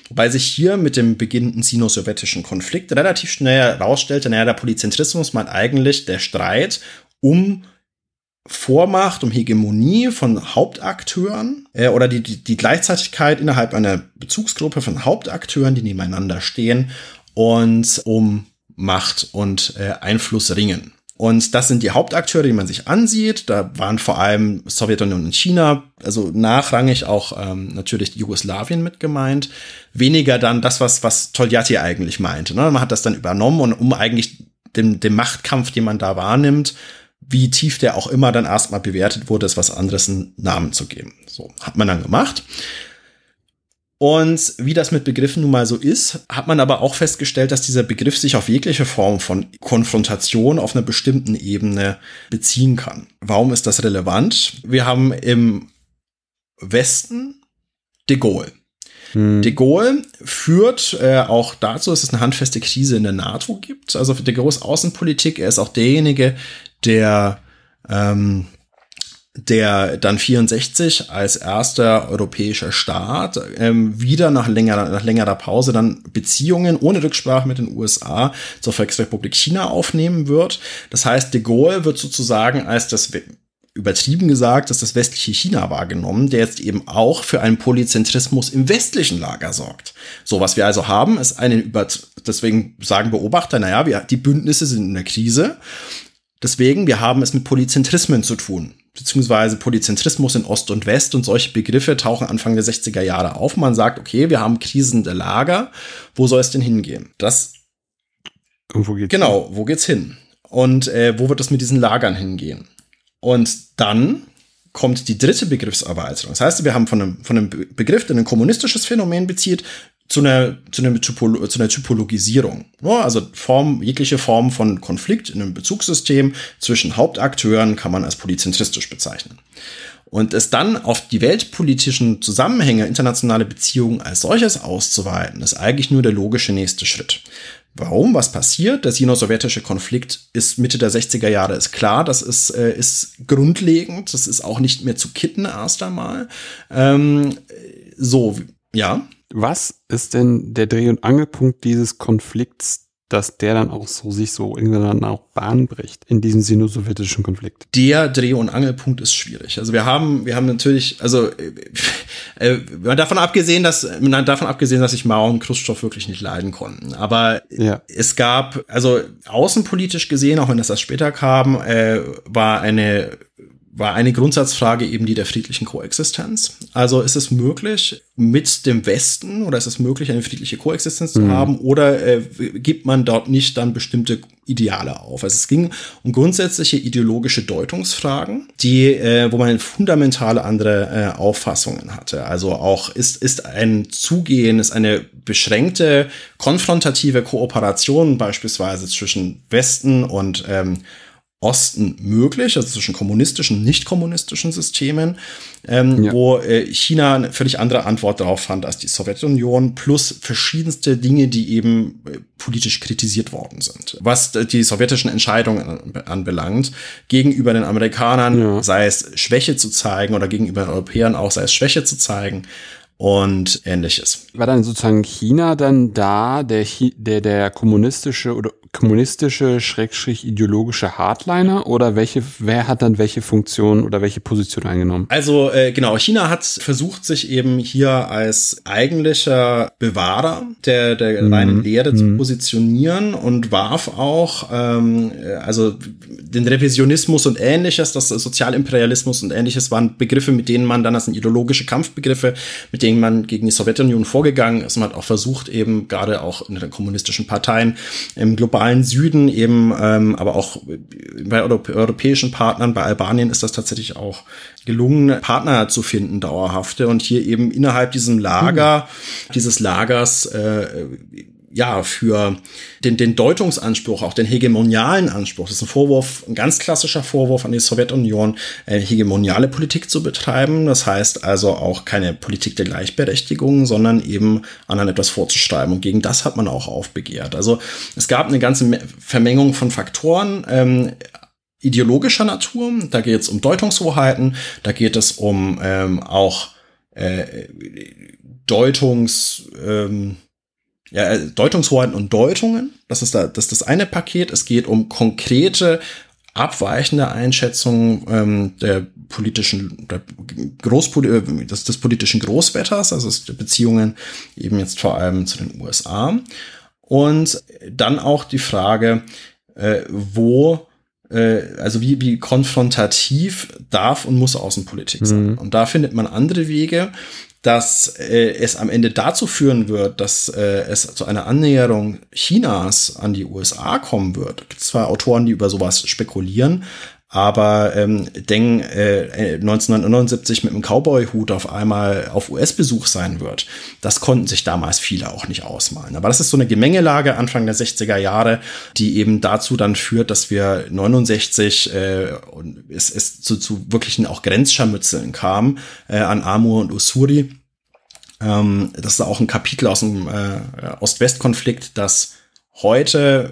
Wobei sich hier mit dem beginnenden sino-sowjetischen Konflikt relativ schnell herausstellte, naja, der Polyzentrismus meint eigentlich der Streit um Vormacht, um Hegemonie von Hauptakteuren äh, oder die, die, die Gleichzeitigkeit innerhalb einer Bezugsgruppe von Hauptakteuren, die nebeneinander stehen und um Macht und äh, Einfluss ringen. Und das sind die Hauptakteure, die man sich ansieht. Da waren vor allem Sowjetunion und China, also nachrangig auch ähm, natürlich Jugoslawien mit gemeint. Weniger dann das, was, was Toljatti eigentlich meinte. Ne? Man hat das dann übernommen und um eigentlich dem, dem Machtkampf, den man da wahrnimmt, wie tief der auch immer dann erstmal bewertet wurde, ist was anderes einen Namen zu geben. So, hat man dann gemacht. Und wie das mit Begriffen nun mal so ist, hat man aber auch festgestellt, dass dieser Begriff sich auf jegliche Form von Konfrontation auf einer bestimmten Ebene beziehen kann. Warum ist das relevant? Wir haben im Westen de Gaulle. Hm. De Gaulle führt äh, auch dazu, dass es eine handfeste Krise in der NATO gibt. Also für de Gaulles Außenpolitik, er ist auch derjenige, der ähm, der dann 64 als erster europäischer Staat ähm, wieder nach längerer, nach längerer Pause dann Beziehungen ohne Rücksprache mit den USA zur Volksrepublik China aufnehmen wird. Das heißt, de Gaulle wird sozusagen als das übertrieben gesagt, dass das westliche China wahrgenommen, der jetzt eben auch für einen Polyzentrismus im westlichen Lager sorgt. So, was wir also haben, ist eine über, deswegen sagen Beobachter, naja, wir, die Bündnisse sind in der Krise. Deswegen, wir haben es mit Polyzentrismen zu tun beziehungsweise Polyzentrismus in Ost und West und solche Begriffe tauchen Anfang der 60er Jahre auf. Man sagt, okay, wir haben krisende Lager, wo soll es denn hingehen? Das und wo geht's genau, hin? wo geht's hin? Und äh, wo wird es mit diesen Lagern hingehen? Und dann kommt die dritte Begriffserweiterung. Das heißt, wir haben von einem, von einem Begriff, der ein kommunistisches Phänomen bezieht, zu einer, zu einer, Typolo zu einer Typologisierung. Also Form, jegliche Form von Konflikt in einem Bezugssystem zwischen Hauptakteuren kann man als polyzentristisch bezeichnen. Und es dann auf die weltpolitischen Zusammenhänge, internationale Beziehungen als solches auszuweiten, ist eigentlich nur der logische nächste Schritt. Warum? Was passiert? Der sino-sowjetische Konflikt ist Mitte der 60er Jahre, ist klar, das ist, äh, ist grundlegend, das ist auch nicht mehr zu kitten erst einmal. Ähm, so, ja. Was ist denn der Dreh- und Angelpunkt dieses Konflikts, dass der dann auch so sich so irgendwann auch Bahn bricht in diesem sino-sowjetischen Konflikt? Der Dreh- und Angelpunkt ist schwierig. Also wir haben, wir haben natürlich, also äh, äh davon abgesehen, dass davon abgesehen, dass sich Mao und Khrushchev wirklich nicht leiden konnten. Aber ja. es gab, also außenpolitisch gesehen, auch wenn das erst später kam, äh, war eine war eine Grundsatzfrage eben die der friedlichen Koexistenz. Also ist es möglich, mit dem Westen oder ist es möglich, eine friedliche Koexistenz zu mhm. haben oder äh, gibt man dort nicht dann bestimmte Ideale auf? Also es ging um grundsätzliche ideologische Deutungsfragen, die, äh, wo man fundamentale andere äh, Auffassungen hatte. Also auch ist, ist ein Zugehen, ist eine beschränkte konfrontative Kooperation beispielsweise zwischen Westen und ähm, Osten möglich, also zwischen kommunistischen und nicht kommunistischen Systemen, ähm, ja. wo äh, China eine völlig andere Antwort darauf fand als die Sowjetunion, plus verschiedenste Dinge, die eben äh, politisch kritisiert worden sind. Was die sowjetischen Entscheidungen anbelangt, gegenüber den Amerikanern, ja. sei es Schwäche zu zeigen oder gegenüber den Europäern auch, sei es Schwäche zu zeigen, und ähnliches. War dann sozusagen China dann da, der, der, der kommunistische oder kommunistische, schrägstrich ideologische Hardliner oder welche, wer hat dann welche Funktion oder welche Position eingenommen? Also äh, genau, China hat versucht, sich eben hier als eigentlicher Bewahrer der, der mhm. reinen Lehre mhm. zu positionieren und warf auch, ähm, also den Revisionismus und ähnliches, das Sozialimperialismus und ähnliches waren Begriffe, mit denen man dann, das sind ideologische Kampfbegriffe, mit denen man gegen die Sowjetunion vorgegangen ist. Man hat auch versucht, eben gerade auch in den kommunistischen Parteien im globalen globalen Süden eben, ähm, aber auch bei europäischen Partnern, bei Albanien ist das tatsächlich auch gelungen, Partner zu finden, dauerhafte und hier eben innerhalb diesem Lager, mhm. dieses Lagers äh, ja, für den, den Deutungsanspruch, auch den hegemonialen Anspruch. Das ist ein Vorwurf, ein ganz klassischer Vorwurf an die Sowjetunion, eine hegemoniale Politik zu betreiben. Das heißt also auch keine Politik der Gleichberechtigung, sondern eben anderen etwas vorzuschreiben. Und gegen das hat man auch aufbegehrt. Also es gab eine ganze Vermengung von Faktoren. Ähm, ideologischer Natur, da geht es um Deutungshoheiten, da geht es um ähm, auch äh, Deutungs, ähm, ja, äh, Deutungshoheiten und Deutungen. Das ist, da, das ist das eine Paket. Es geht um konkrete, abweichende Einschätzungen ähm, der politischen, der Großpoli äh, des, des politischen Großwetters, also der Beziehungen eben jetzt vor allem zu den USA. Und dann auch die Frage, äh, wo äh, also wie, wie konfrontativ darf und muss Außenpolitik sein. Mhm. Und da findet man andere Wege dass äh, es am Ende dazu führen wird, dass äh, es zu einer Annäherung Chinas an die USA kommen wird. Es gibt zwar Autoren, die über sowas spekulieren, aber ähm, Deng äh, 1979 mit dem Cowboy-Hut auf einmal auf US-Besuch sein wird, das konnten sich damals viele auch nicht ausmalen. Aber das ist so eine Gemengelage Anfang der 60er Jahre, die eben dazu dann führt, dass wir 69 äh, es, es zu, zu wirklichen auch Grenzscharmützeln kam äh, an Amur und Usuri. Ähm, das ist auch ein Kapitel aus dem äh, Ost-West-Konflikt, das heute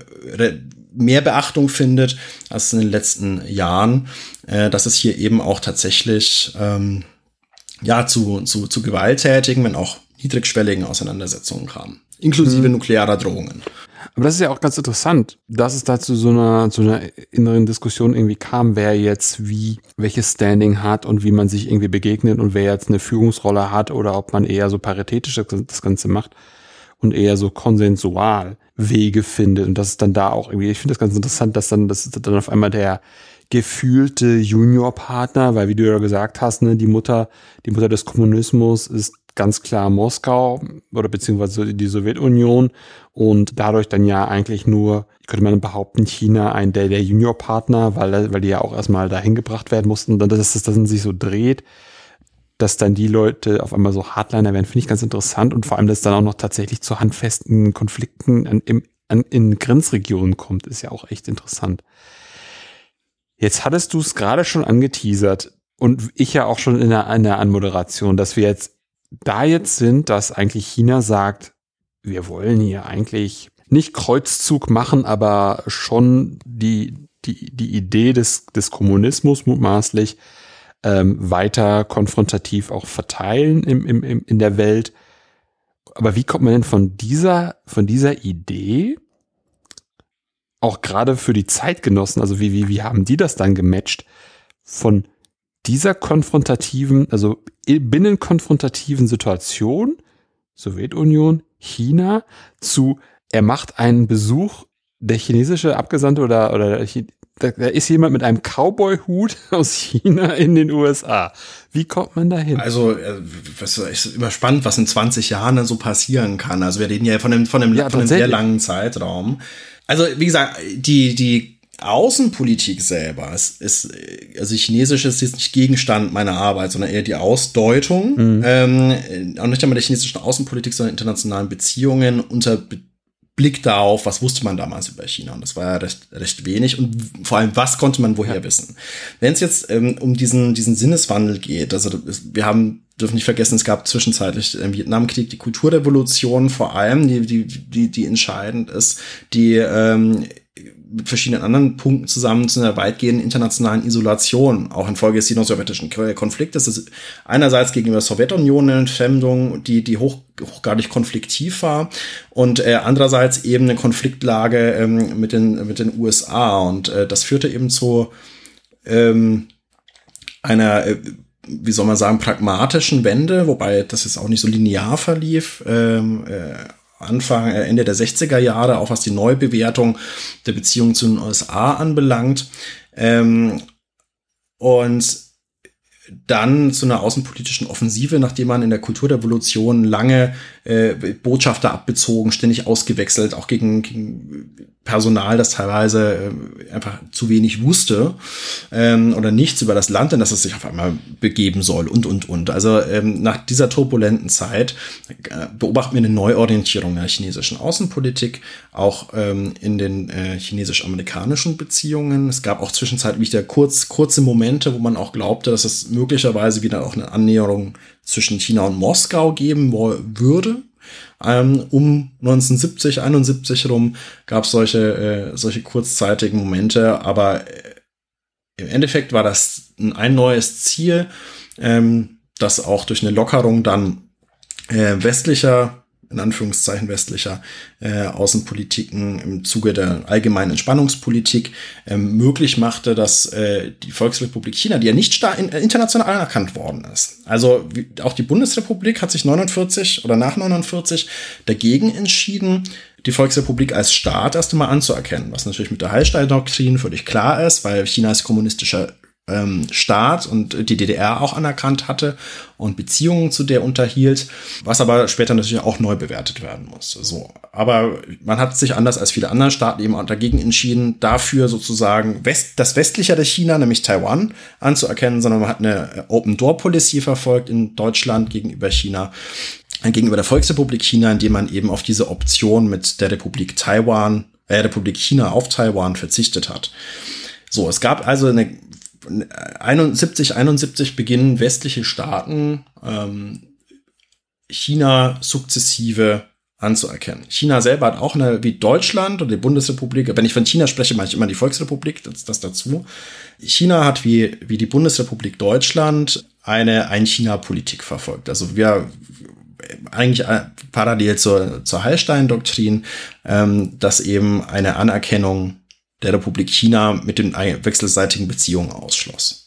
mehr Beachtung findet als in den letzten Jahren, äh, dass es hier eben auch tatsächlich ähm, ja zu, zu, zu gewalttätigen, wenn auch niedrigschwelligen Auseinandersetzungen kam, inklusive mhm. nuklearer Drohungen. Aber das ist ja auch ganz interessant, dass es da zu so einer, zu einer inneren Diskussion irgendwie kam, wer jetzt wie, welches Standing hat und wie man sich irgendwie begegnet und wer jetzt eine Führungsrolle hat oder ob man eher so paritätisch das Ganze macht und eher so konsensual Wege findet. Und das ist dann da auch irgendwie, ich finde das ganz interessant, dass dann, das dann auf einmal der gefühlte Juniorpartner, weil wie du ja gesagt hast, ne, die Mutter, die Mutter des Kommunismus ist ganz klar Moskau oder beziehungsweise die Sowjetunion und dadurch dann ja eigentlich nur, könnte man behaupten, China ein der, der Juniorpartner, weil, weil die ja auch erstmal dahin gebracht werden mussten und dann, dass es dann sich so dreht, dass dann die Leute auf einmal so Hardliner werden, finde ich ganz interessant und vor allem, dass es dann auch noch tatsächlich zu handfesten Konflikten an, im, an, in Grenzregionen kommt, ist ja auch echt interessant. Jetzt hattest du es gerade schon angeteasert und ich ja auch schon in der, in der Anmoderation, dass wir jetzt da jetzt sind, dass eigentlich China sagt, wir wollen hier eigentlich nicht Kreuzzug machen, aber schon die, die, die Idee des, des Kommunismus mutmaßlich ähm, weiter konfrontativ auch verteilen im, im, im, in der Welt. Aber wie kommt man denn von dieser, von dieser Idee, auch gerade für die Zeitgenossen, also wie, wie, wie haben die das dann gematcht, von dieser konfrontativen, also binnenkonfrontativen Situation, Sowjetunion, China, zu, er macht einen Besuch, der chinesische Abgesandte oder, oder da, da ist jemand mit einem Cowboy-Hut aus China in den USA. Wie kommt man da hin? Also, äh, was ist immer spannend, was in 20 Jahren dann so passieren kann. Also, wir reden ja von einem, von einem, ja, von einem sehr langen Zeitraum. Also, wie gesagt, die, die Außenpolitik selber ist, ist also Chinesisch ist jetzt nicht Gegenstand meiner Arbeit, sondern eher die Ausdeutung, mhm. ähm, auch nicht einmal der chinesischen Außenpolitik, sondern internationalen Beziehungen unter Blick darauf, was wusste man damals über China. Und das war ja recht, recht wenig. Und vor allem, was konnte man woher ja. wissen? Wenn es jetzt ähm, um diesen, diesen Sinneswandel geht, also wir haben, dürfen nicht vergessen, es gab zwischenzeitlich im Vietnamkrieg die Kulturrevolution vor allem, die, die, die, die entscheidend ist, die ähm, mit verschiedenen anderen Punkten zusammen zu einer weitgehenden internationalen Isolation, auch infolge des sino-sowjetischen Konfliktes. Das ist einerseits gegenüber der Sowjetunion eine Entfremdung, die, die hoch, hochgradig konfliktiv war und äh, andererseits eben eine Konfliktlage ähm, mit, den, mit den USA und äh, das führte eben zu ähm, einer äh, wie soll man sagen, pragmatischen Wende, wobei das jetzt auch nicht so linear verlief. Ähm, äh, Anfang, äh, Ende der 60er Jahre, auch was die Neubewertung der Beziehungen zu den USA anbelangt. Ähm, und dann zu einer außenpolitischen Offensive, nachdem man in der Kulturrevolution lange äh, Botschafter abbezogen, ständig ausgewechselt, auch gegen, gegen Personal, das teilweise äh, einfach zu wenig wusste ähm, oder nichts über das Land, in das es sich auf einmal begeben soll und, und, und. Also ähm, nach dieser turbulenten Zeit äh, beobachten wir eine Neuorientierung der chinesischen Außenpolitik, auch ähm, in den äh, chinesisch-amerikanischen Beziehungen. Es gab auch zwischenzeitlich wieder kurz, kurze Momente, wo man auch glaubte, dass es möglicherweise wieder auch eine Annäherung zwischen China und Moskau geben würde. Ähm, um 1970, 71 rum gab es solche, äh, solche kurzzeitigen Momente, aber äh, im Endeffekt war das ein, neues Ziel, ähm, das auch durch eine Lockerung dann äh, westlicher in Anführungszeichen westlicher äh, Außenpolitiken im Zuge der allgemeinen Entspannungspolitik ähm, möglich machte, dass äh, die Volksrepublik China, die ja nicht in, äh, international anerkannt worden ist, also wie, auch die Bundesrepublik hat sich 49 oder nach 49 dagegen entschieden, die Volksrepublik als Staat erst einmal anzuerkennen, was natürlich mit der Hallstein-Doktrin völlig klar ist, weil China ist kommunistischer ähm, Staat und die DDR auch anerkannt hatte und Beziehungen zu der unterhielt, was aber später natürlich auch neu bewertet werden muss. So, aber man hat sich anders als viele andere Staaten eben dagegen entschieden, dafür sozusagen West, das westlichere China, nämlich Taiwan, anzuerkennen, sondern man hat eine Open Door Policy verfolgt in Deutschland gegenüber China äh, gegenüber der Volksrepublik China, indem man eben auf diese Option mit der Republik Taiwan, äh, Republik China auf Taiwan verzichtet hat. So, es gab also eine 71, 71 beginnen westliche Staaten ähm, China sukzessive anzuerkennen. China selber hat auch eine, wie Deutschland und die Bundesrepublik, wenn ich von China spreche, meine ich immer die Volksrepublik, das, das dazu. China hat wie, wie die Bundesrepublik Deutschland eine Ein-China-Politik verfolgt. Also wir eigentlich äh, parallel zur, zur Hallstein-Doktrin, ähm, dass eben eine Anerkennung der Republik China mit den wechselseitigen Beziehungen ausschloss.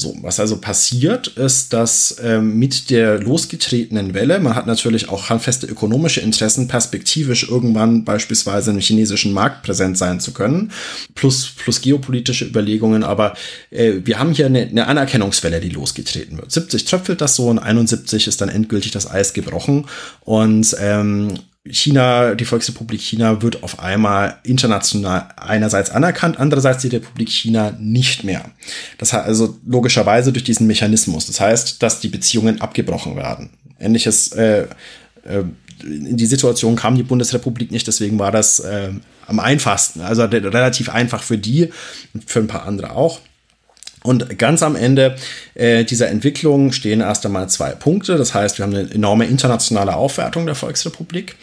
So, was also passiert, ist, dass ähm, mit der losgetretenen Welle, man hat natürlich auch handfeste ökonomische Interessen, perspektivisch irgendwann beispielsweise im chinesischen Markt präsent sein zu können, plus, plus geopolitische Überlegungen, aber äh, wir haben hier eine, eine Anerkennungswelle, die losgetreten wird. 70 tröpfelt das so und 71 ist dann endgültig das Eis gebrochen und ähm, China, die Volksrepublik China wird auf einmal international einerseits anerkannt, andererseits die Republik China nicht mehr. Das heißt also logischerweise durch diesen Mechanismus. Das heißt, dass die Beziehungen abgebrochen werden. Ähnliches, äh, äh, in die Situation kam die Bundesrepublik nicht, deswegen war das äh, am einfachsten. Also relativ einfach für die für ein paar andere auch. Und ganz am Ende äh, dieser Entwicklung stehen erst einmal zwei Punkte. Das heißt, wir haben eine enorme internationale Aufwertung der Volksrepublik.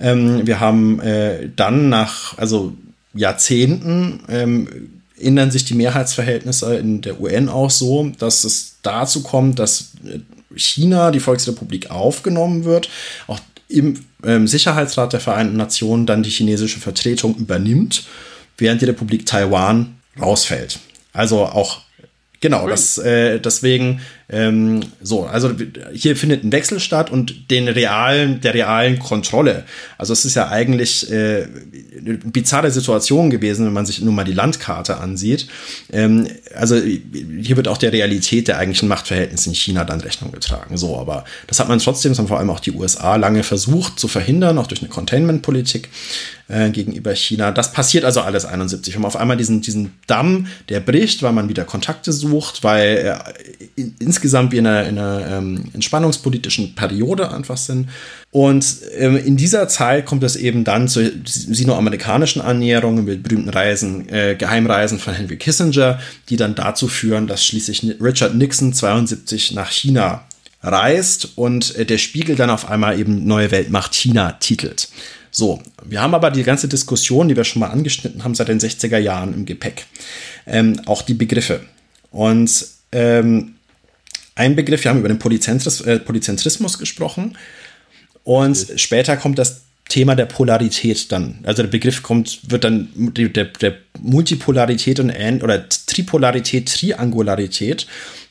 Ähm, wir haben äh, dann nach also Jahrzehnten ähm, ändern sich die Mehrheitsverhältnisse in der UN auch so, dass es dazu kommt, dass äh, China, die Volksrepublik, aufgenommen wird, auch im ähm, Sicherheitsrat der Vereinten Nationen dann die chinesische Vertretung übernimmt, während die Republik Taiwan rausfällt. Also auch Genau, das, äh, deswegen ähm, so, also hier findet ein Wechsel statt und den realen, der realen Kontrolle. Also es ist ja eigentlich äh, eine bizarre Situation gewesen, wenn man sich nur mal die Landkarte ansieht. Ähm, also hier wird auch der Realität der eigentlichen Machtverhältnisse in China dann Rechnung getragen. So, aber das hat man trotzdem, das haben vor allem auch die USA lange versucht zu verhindern, auch durch eine Containment-Politik äh, gegenüber China. Das passiert also alles 71. Wir haben auf einmal diesen, diesen Damm, der bricht, weil man wieder Kontakte sucht, weil äh, insgesamt wir in einer, in einer ähm, entspannungspolitischen Periode einfach sind. Und ähm, in dieser Zeit kommt es eben dann zu sinoamerikanischen Annäherungen mit berühmten Reisen, äh, Geheimreisen von Henry Kissinger, die dann dazu führen, dass schließlich Richard Nixon 72 nach China reist und äh, der Spiegel dann auf einmal eben Neue Weltmacht China titelt. So, wir haben aber die ganze Diskussion, die wir schon mal angeschnitten haben, seit den 60er Jahren im Gepäck. Ähm, auch die Begriffe. Und ähm, ein Begriff, wir haben über den Polyzentris, äh, Polyzentrismus gesprochen. Und okay. später kommt das Thema der Polarität dann. Also der Begriff kommt, wird dann der, der Multipolarität und oder Tripolarität, Triangularität.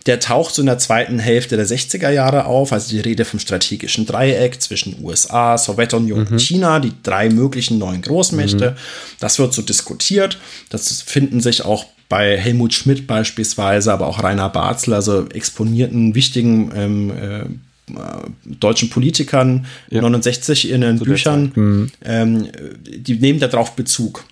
Der taucht so in der zweiten Hälfte der 60er Jahre auf, also die Rede vom strategischen Dreieck zwischen USA, Sowjetunion mhm. und China, die drei möglichen neuen Großmächte. Mhm. Das wird so diskutiert. Das finden sich auch bei Helmut Schmidt beispielsweise, aber auch Rainer Barzel, also exponierten wichtigen ähm, äh, deutschen Politikern ja. 69 in den Zu Büchern, mhm. ähm, die nehmen darauf Bezug.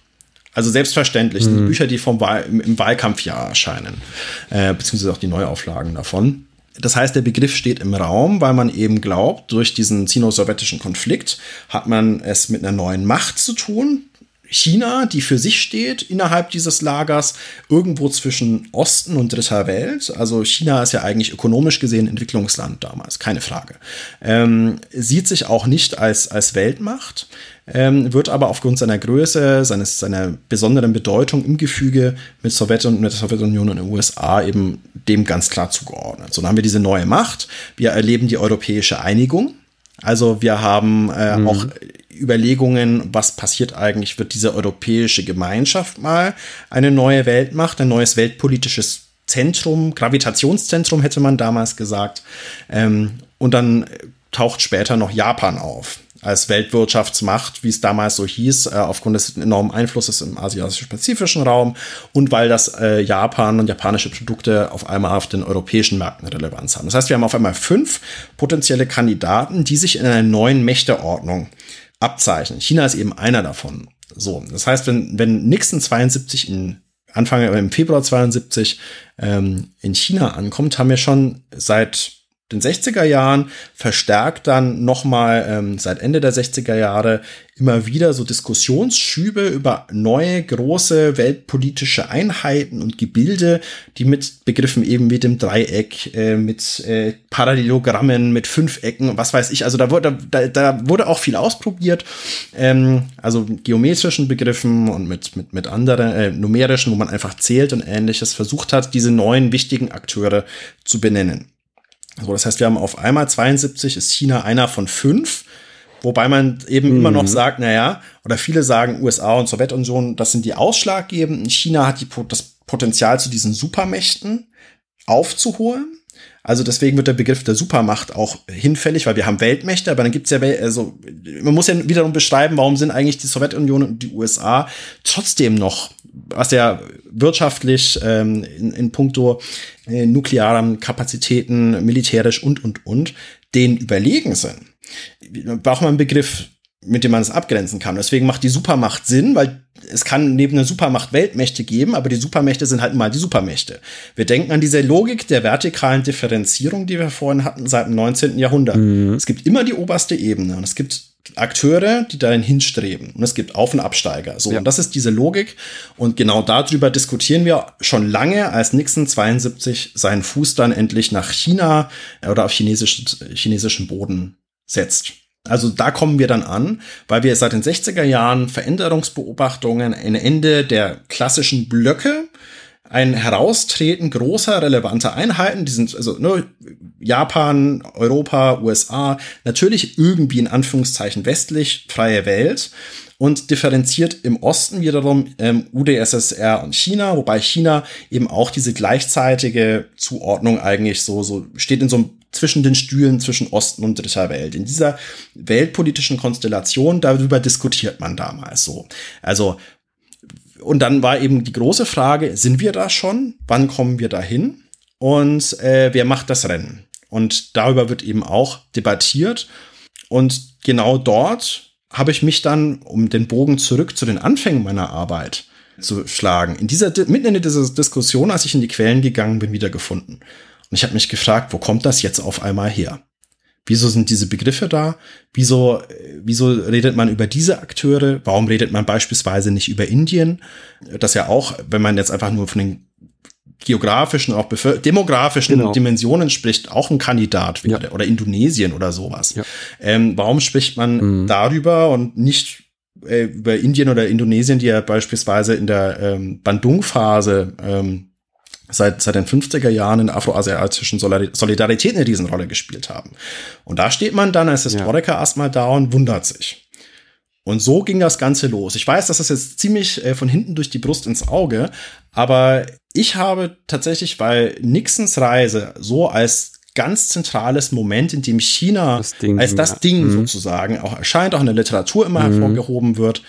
Also selbstverständlich, mhm. die Bücher, die vom Wahl, im Wahlkampfjahr erscheinen, äh, beziehungsweise auch die Neuauflagen davon. Das heißt, der Begriff steht im Raum, weil man eben glaubt, durch diesen sino-sowjetischen Konflikt hat man es mit einer neuen Macht zu tun, China, die für sich steht innerhalb dieses Lagers, irgendwo zwischen Osten und Dritter Welt. Also China ist ja eigentlich ökonomisch gesehen Entwicklungsland damals, keine Frage. Ähm, sieht sich auch nicht als, als Weltmacht, ähm, wird aber aufgrund seiner Größe, seines, seiner besonderen Bedeutung im Gefüge mit, Sowjet und, mit der Sowjetunion und den USA eben dem ganz klar zugeordnet. So, dann haben wir diese neue Macht. Wir erleben die europäische Einigung. Also wir haben äh, mhm. auch Überlegungen, was passiert eigentlich, wird diese europäische Gemeinschaft mal eine neue Weltmacht, ein neues weltpolitisches Zentrum, Gravitationszentrum hätte man damals gesagt. Ähm, und dann taucht später noch Japan auf als Weltwirtschaftsmacht, wie es damals so hieß, äh, aufgrund des enormen Einflusses im asiatisch-pazifischen Raum und weil das äh, Japan und japanische Produkte auf einmal auf den europäischen Märkten Relevanz haben. Das heißt, wir haben auf einmal fünf potenzielle Kandidaten, die sich in einer neuen Mächteordnung abzeichnen. China ist eben einer davon. So, das heißt, wenn, wenn Nixon 72 in Anfang im Februar 72 ähm, in China ankommt, haben wir schon seit den 60er Jahren, verstärkt dann nochmal ähm, seit Ende der 60er Jahre immer wieder so Diskussionsschübe über neue große weltpolitische Einheiten und Gebilde, die mit Begriffen eben mit dem Dreieck, äh, mit äh, Parallelogrammen, mit Fünfecken, was weiß ich. Also da wurde, da, da wurde auch viel ausprobiert, ähm, also geometrischen Begriffen und mit, mit, mit anderen äh, numerischen, wo man einfach zählt und ähnliches, versucht hat, diese neuen wichtigen Akteure zu benennen. So, das heißt, wir haben auf einmal 72 ist China einer von fünf. Wobei man eben mhm. immer noch mhm. sagt, naja, oder viele sagen, USA und Sowjetunion, das sind die ausschlaggebenden. China hat die, das Potenzial zu diesen Supermächten aufzuholen. Also deswegen wird der Begriff der Supermacht auch hinfällig, weil wir haben Weltmächte, aber dann gibt's ja, also man muss ja wiederum beschreiben, warum sind eigentlich die Sowjetunion und die USA trotzdem noch, was ja wirtschaftlich ähm, in, in puncto äh, nuklearen Kapazitäten, militärisch und, und, und, denen überlegen sind. Braucht man einen Begriff, mit dem man es abgrenzen kann. Deswegen macht die Supermacht Sinn, weil es kann neben der Supermacht Weltmächte geben, aber die Supermächte sind halt mal die Supermächte. Wir denken an diese Logik der vertikalen Differenzierung, die wir vorhin hatten, seit dem 19. Jahrhundert. Mhm. Es gibt immer die oberste Ebene und es gibt Akteure, die dahin hinstreben. Und es gibt Auf- und Absteiger. So, ja. und das ist diese Logik. Und genau darüber diskutieren wir schon lange, als Nixon 72 seinen Fuß dann endlich nach China oder auf chinesisch, chinesischem Boden setzt. Also da kommen wir dann an, weil wir seit den 60er Jahren Veränderungsbeobachtungen, ein Ende der klassischen Blöcke, ein Heraustreten großer relevanter Einheiten, die sind also ne, Japan, Europa, USA, natürlich irgendwie in Anführungszeichen westlich, freie Welt und differenziert im Osten wiederum ähm, UdSSR und China, wobei China eben auch diese gleichzeitige Zuordnung eigentlich so so steht in so einem zwischen den Stühlen zwischen Osten und dritter Welt. In dieser weltpolitischen Konstellation, darüber diskutiert man damals so. Also, und dann war eben die große Frage, sind wir da schon? Wann kommen wir dahin? Und äh, wer macht das Rennen? Und darüber wird eben auch debattiert. Und genau dort habe ich mich dann, um den Bogen zurück zu den Anfängen meiner Arbeit zu schlagen, in dieser, mitten in dieser Diskussion, als ich in die Quellen gegangen bin, wiedergefunden. Und ich habe mich gefragt, wo kommt das jetzt auf einmal her? Wieso sind diese Begriffe da? Wieso, wieso redet man über diese Akteure? Warum redet man beispielsweise nicht über Indien? Das ja auch, wenn man jetzt einfach nur von den geografischen, auch demografischen genau. Dimensionen spricht, auch ein Kandidat wäre ja. oder Indonesien oder sowas. Ja. Ähm, warum spricht man mhm. darüber und nicht äh, über Indien oder Indonesien, die ja beispielsweise in der ähm, Bandung-Phase ähm, seit, seit den 50er Jahren in afroasiatischen Solidarität eine Riesenrolle gespielt haben. Und da steht man dann als Historiker ja. erstmal da und wundert sich. Und so ging das Ganze los. Ich weiß, das ist jetzt ziemlich äh, von hinten durch die Brust ins Auge, aber ich habe tatsächlich, weil Nixons Reise so als ganz zentrales Moment, in dem China das Ding, als das ja. Ding mhm. sozusagen auch erscheint, auch in der Literatur immer mhm. hervorgehoben wird,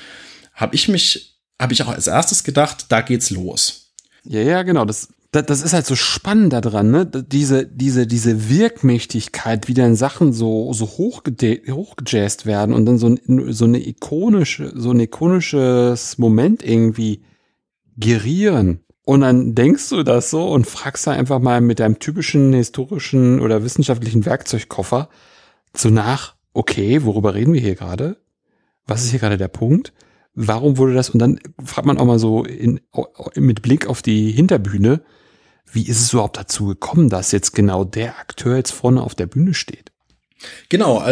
habe ich mich, habe ich auch als erstes gedacht, da geht's los. Ja, ja, genau. Das, das, das ist halt so spannend daran, ne? Diese, diese, diese Wirkmächtigkeit, wie dann Sachen so, so hochgejazzt werden und dann so, so eine ikonische, so ein ikonisches Moment irgendwie gerieren. Und dann denkst du das so und fragst da einfach mal mit deinem typischen historischen oder wissenschaftlichen Werkzeugkoffer so nach, okay, worüber reden wir hier gerade? Was ist hier gerade der Punkt? Warum wurde das? Und dann fragt man auch mal so in, mit Blick auf die Hinterbühne, wie ist es überhaupt dazu gekommen, dass jetzt genau der Akteur jetzt vorne auf der Bühne steht? Genau.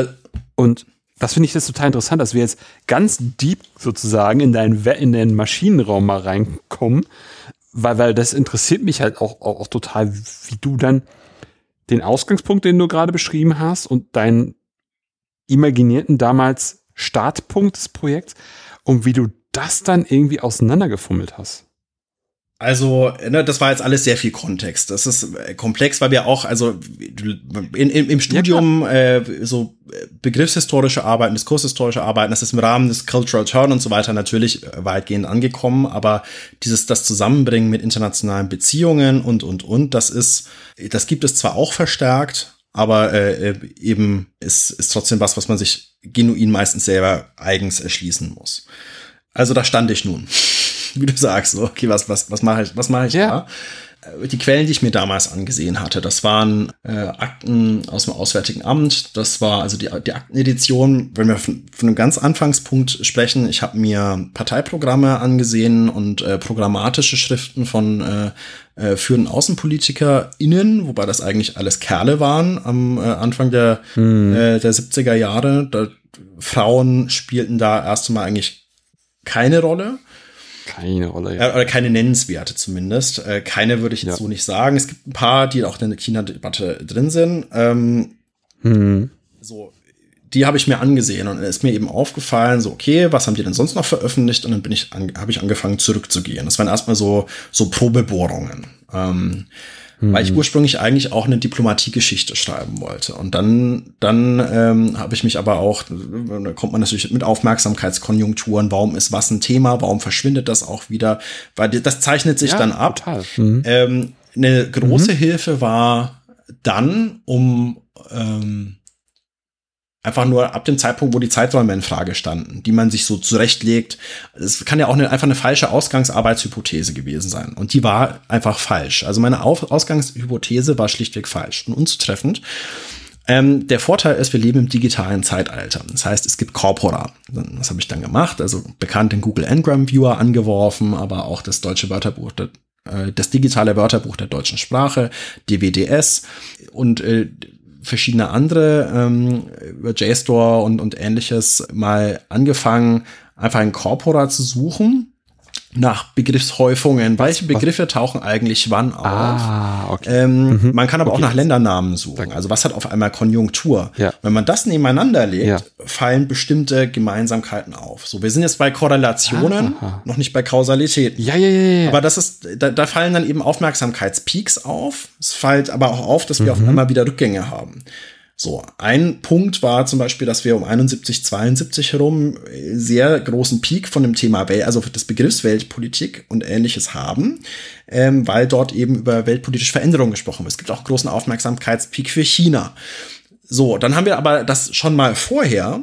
Und das finde ich das total interessant, dass wir jetzt ganz deep sozusagen in deinen, in den Maschinenraum mal reinkommen, weil, weil das interessiert mich halt auch, auch, auch total, wie du dann den Ausgangspunkt, den du gerade beschrieben hast und deinen imaginierten damals Startpunkt des Projekts und wie du das dann irgendwie auseinandergefummelt hast. Also, ne, das war jetzt alles sehr viel Kontext. Das ist äh, komplex, weil wir auch, also in, in, im Studium ja, äh, so äh, begriffshistorische Arbeiten, diskurshistorische Arbeiten, das ist im Rahmen des Cultural Turn und so weiter natürlich äh, weitgehend angekommen, aber dieses das Zusammenbringen mit internationalen Beziehungen und und und, das ist, das gibt es zwar auch verstärkt, aber äh, eben ist, ist trotzdem was, was man sich genuin meistens selber eigens erschließen muss. Also da stand ich nun wie du sagst, so, okay, was, was, was mache ich, was mache ich ja. da? äh, die Quellen, die ich mir damals angesehen hatte, das waren äh, Akten aus dem Auswärtigen Amt, das war also die, die Aktenedition, wenn wir von, von einem ganz Anfangspunkt sprechen, ich habe mir Parteiprogramme angesehen und äh, programmatische Schriften von äh, äh, führenden AußenpolitikerInnen, wobei das eigentlich alles Kerle waren am äh, Anfang der, hm. äh, der 70er Jahre. Da, Frauen spielten da erst einmal eigentlich keine Rolle. Keine Rolle, ja. Äh, oder keine nennenswerte zumindest. Äh, keine würde ich jetzt ja. so nicht sagen. Es gibt ein paar, die auch in der China-Debatte drin sind. Ähm, hm. So, die habe ich mir angesehen und es ist mir eben aufgefallen, so, okay, was haben die denn sonst noch veröffentlicht? Und dann bin ich, habe ich angefangen zurückzugehen. Das waren erstmal so, so Probebohrungen. Ähm, mhm. weil ich ursprünglich eigentlich auch eine Diplomatiegeschichte schreiben wollte. Und dann, dann ähm, habe ich mich aber auch, da kommt man natürlich mit Aufmerksamkeitskonjunkturen, warum ist was ein Thema, warum verschwindet das auch wieder, weil das zeichnet sich ja, dann ab. Mhm. Ähm, eine große mhm. Hilfe war dann, um ähm, Einfach nur ab dem Zeitpunkt, wo die Zeiträume in Frage standen, die man sich so zurechtlegt. Es kann ja auch eine, einfach eine falsche Ausgangsarbeitshypothese gewesen sein. Und die war einfach falsch. Also meine Ausgangshypothese war schlichtweg falsch und unzutreffend. Ähm, der Vorteil ist, wir leben im digitalen Zeitalter. Das heißt, es gibt Corpora. Das habe ich dann gemacht. Also bekannt den Google Ngram Viewer angeworfen, aber auch das deutsche Wörterbuch, äh, das digitale Wörterbuch der deutschen Sprache, DWDS. Und äh, verschiedene andere ähm, über JSTOR und, und ähnliches mal angefangen, einfach einen Corpora zu suchen nach Begriffshäufungen. Welche Begriffe tauchen eigentlich wann auf? Ah, okay. Ähm, mhm. Man kann aber okay. auch nach Ländernamen suchen. Also was hat auf einmal Konjunktur? Ja. Wenn man das nebeneinander legt, ja. fallen bestimmte Gemeinsamkeiten auf. So, wir sind jetzt bei Korrelationen, ah, noch nicht bei Kausalitäten. Ja, ja, ja, ja. Aber das ist, da, da fallen dann eben Aufmerksamkeitspeaks auf. Es fällt aber auch auf, dass wir mhm. auf einmal wieder Rückgänge haben. So, ein Punkt war zum Beispiel, dass wir um 71, 72 herum sehr großen Peak von dem Thema Welt, also des Begriffs Weltpolitik und ähnliches haben, ähm, weil dort eben über weltpolitische Veränderungen gesprochen wird. Es gibt auch großen Aufmerksamkeitspeak für China. So, dann haben wir aber das schon mal vorher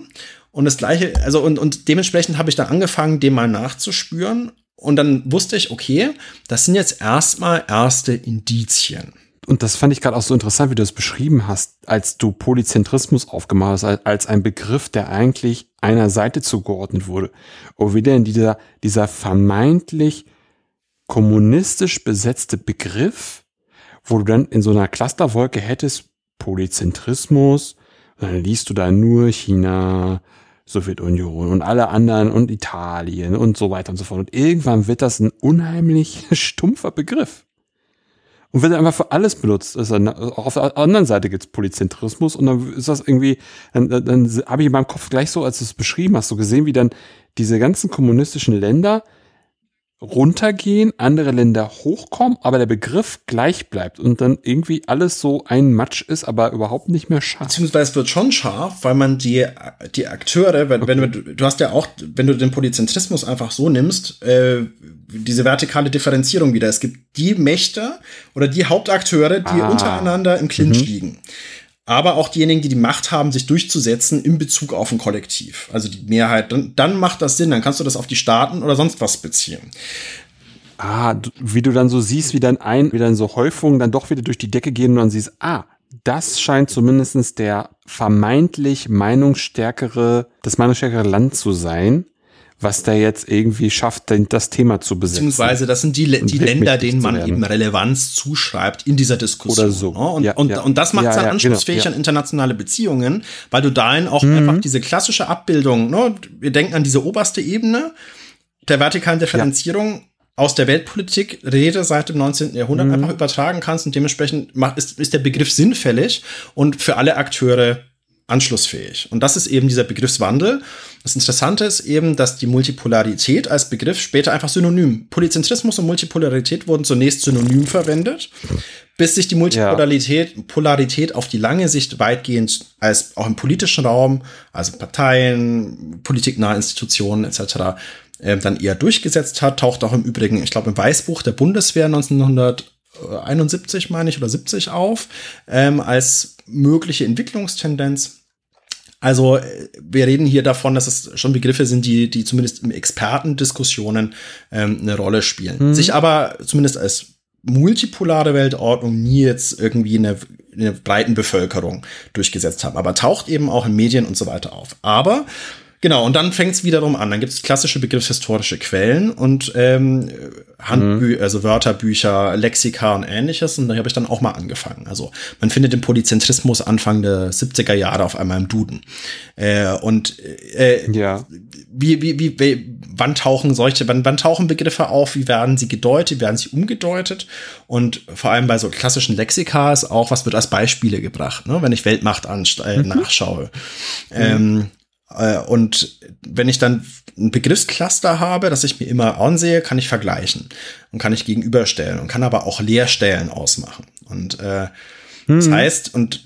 und das gleiche, also und, und dementsprechend habe ich dann angefangen, dem mal nachzuspüren und dann wusste ich, okay, das sind jetzt erstmal erste Indizien und das fand ich gerade auch so interessant, wie du es beschrieben hast, als du Polyzentrismus aufgemacht hast, als ein Begriff, der eigentlich einer Seite zugeordnet wurde. Und wie denn dieser, dieser vermeintlich kommunistisch besetzte Begriff, wo du dann in so einer Clusterwolke hättest, Polyzentrismus, dann liest du da nur China, Sowjetunion und alle anderen und Italien und so weiter und so fort. Und irgendwann wird das ein unheimlich stumpfer Begriff und wird einfach für alles benutzt. Also auch auf der anderen Seite gibt es Polyzentrismus und dann ist das irgendwie, dann, dann, dann habe ich in meinem Kopf gleich so, als du es beschrieben hast, so gesehen, wie dann diese ganzen kommunistischen Länder runtergehen, andere Länder hochkommen, aber der Begriff gleich bleibt und dann irgendwie alles so ein Matsch ist, aber überhaupt nicht mehr scharf. Beziehungsweise es wird schon scharf, weil man die, die Akteure, wenn, okay. wenn du, du hast ja auch, wenn du den Polyzentrismus einfach so nimmst, äh, diese vertikale Differenzierung wieder. Es gibt die Mächte oder die Hauptakteure, die ah. untereinander im Clinch mhm. liegen. Aber auch diejenigen, die die Macht haben, sich durchzusetzen in Bezug auf ein Kollektiv. Also die Mehrheit. Dann, dann macht das Sinn. Dann kannst du das auf die Staaten oder sonst was beziehen. Ah, wie du dann so siehst, wie dann ein, wie dann so Häufungen dann doch wieder durch die Decke gehen und dann siehst, ah, das scheint zumindestens der vermeintlich meinungsstärkere, das meinungsstärkere Land zu sein was da jetzt irgendwie schafft, das Thema zu besetzen. Beziehungsweise das sind die, die Länder, denen man eben Relevanz zuschreibt in dieser Diskussion. Oder so. Ne? Und, ja, und, ja. und das macht es ja, dann anschlussfähig genau, an internationale Beziehungen, weil du dahin auch mhm. einfach diese klassische Abbildung, ne? wir denken an diese oberste Ebene der vertikalen Differenzierung, aus der Weltpolitik Rede seit dem 19. Jahrhundert mhm. einfach übertragen kannst und dementsprechend ist, ist der Begriff sinnfällig und für alle Akteure anschlussfähig. Und das ist eben dieser Begriffswandel. Das Interessante ist eben, dass die Multipolarität als Begriff später einfach synonym. Polyzentrismus und Multipolarität wurden zunächst synonym verwendet, bis sich die Multipolarität ja. Polarität auf die lange Sicht weitgehend als auch im politischen Raum, also Parteien, politiknahe Institutionen etc., äh, dann eher durchgesetzt hat. Taucht auch im Übrigen, ich glaube, im Weißbuch der Bundeswehr 1971, meine ich, oder 70 auf, ähm, als mögliche Entwicklungstendenz. Also äh, wir reden hier davon, dass es schon Begriffe sind, die, die zumindest in Expertendiskussionen ähm, eine Rolle spielen. Mhm. Sich aber zumindest als multipolare Weltordnung nie jetzt irgendwie in der, in der breiten Bevölkerung durchgesetzt haben. Aber taucht eben auch in Medien und so weiter auf. Aber Genau, und dann fängt es wiederum an. Dann gibt es klassische begriffshistorische Quellen und ähm, Handbü mhm. also Wörterbücher, Lexika und ähnliches. Und da habe ich dann auch mal angefangen. Also man findet den Polyzentrismus Anfang der 70er Jahre auf einmal im Duden. Äh, und äh, ja. wie, wie, wie, wie, wann tauchen solche, wann, wann tauchen Begriffe auf, wie werden sie gedeutet, wie werden sie umgedeutet? Und vor allem bei so klassischen Lexika ist auch, was wird als Beispiele gebracht, ne? wenn ich Weltmacht äh, mhm. nachschaue. Mhm. Ähm, äh, und wenn ich dann ein Begriffscluster habe, das ich mir immer ansehe, kann ich vergleichen und kann ich gegenüberstellen und kann aber auch Leerstellen ausmachen. Und äh, hm. das heißt, und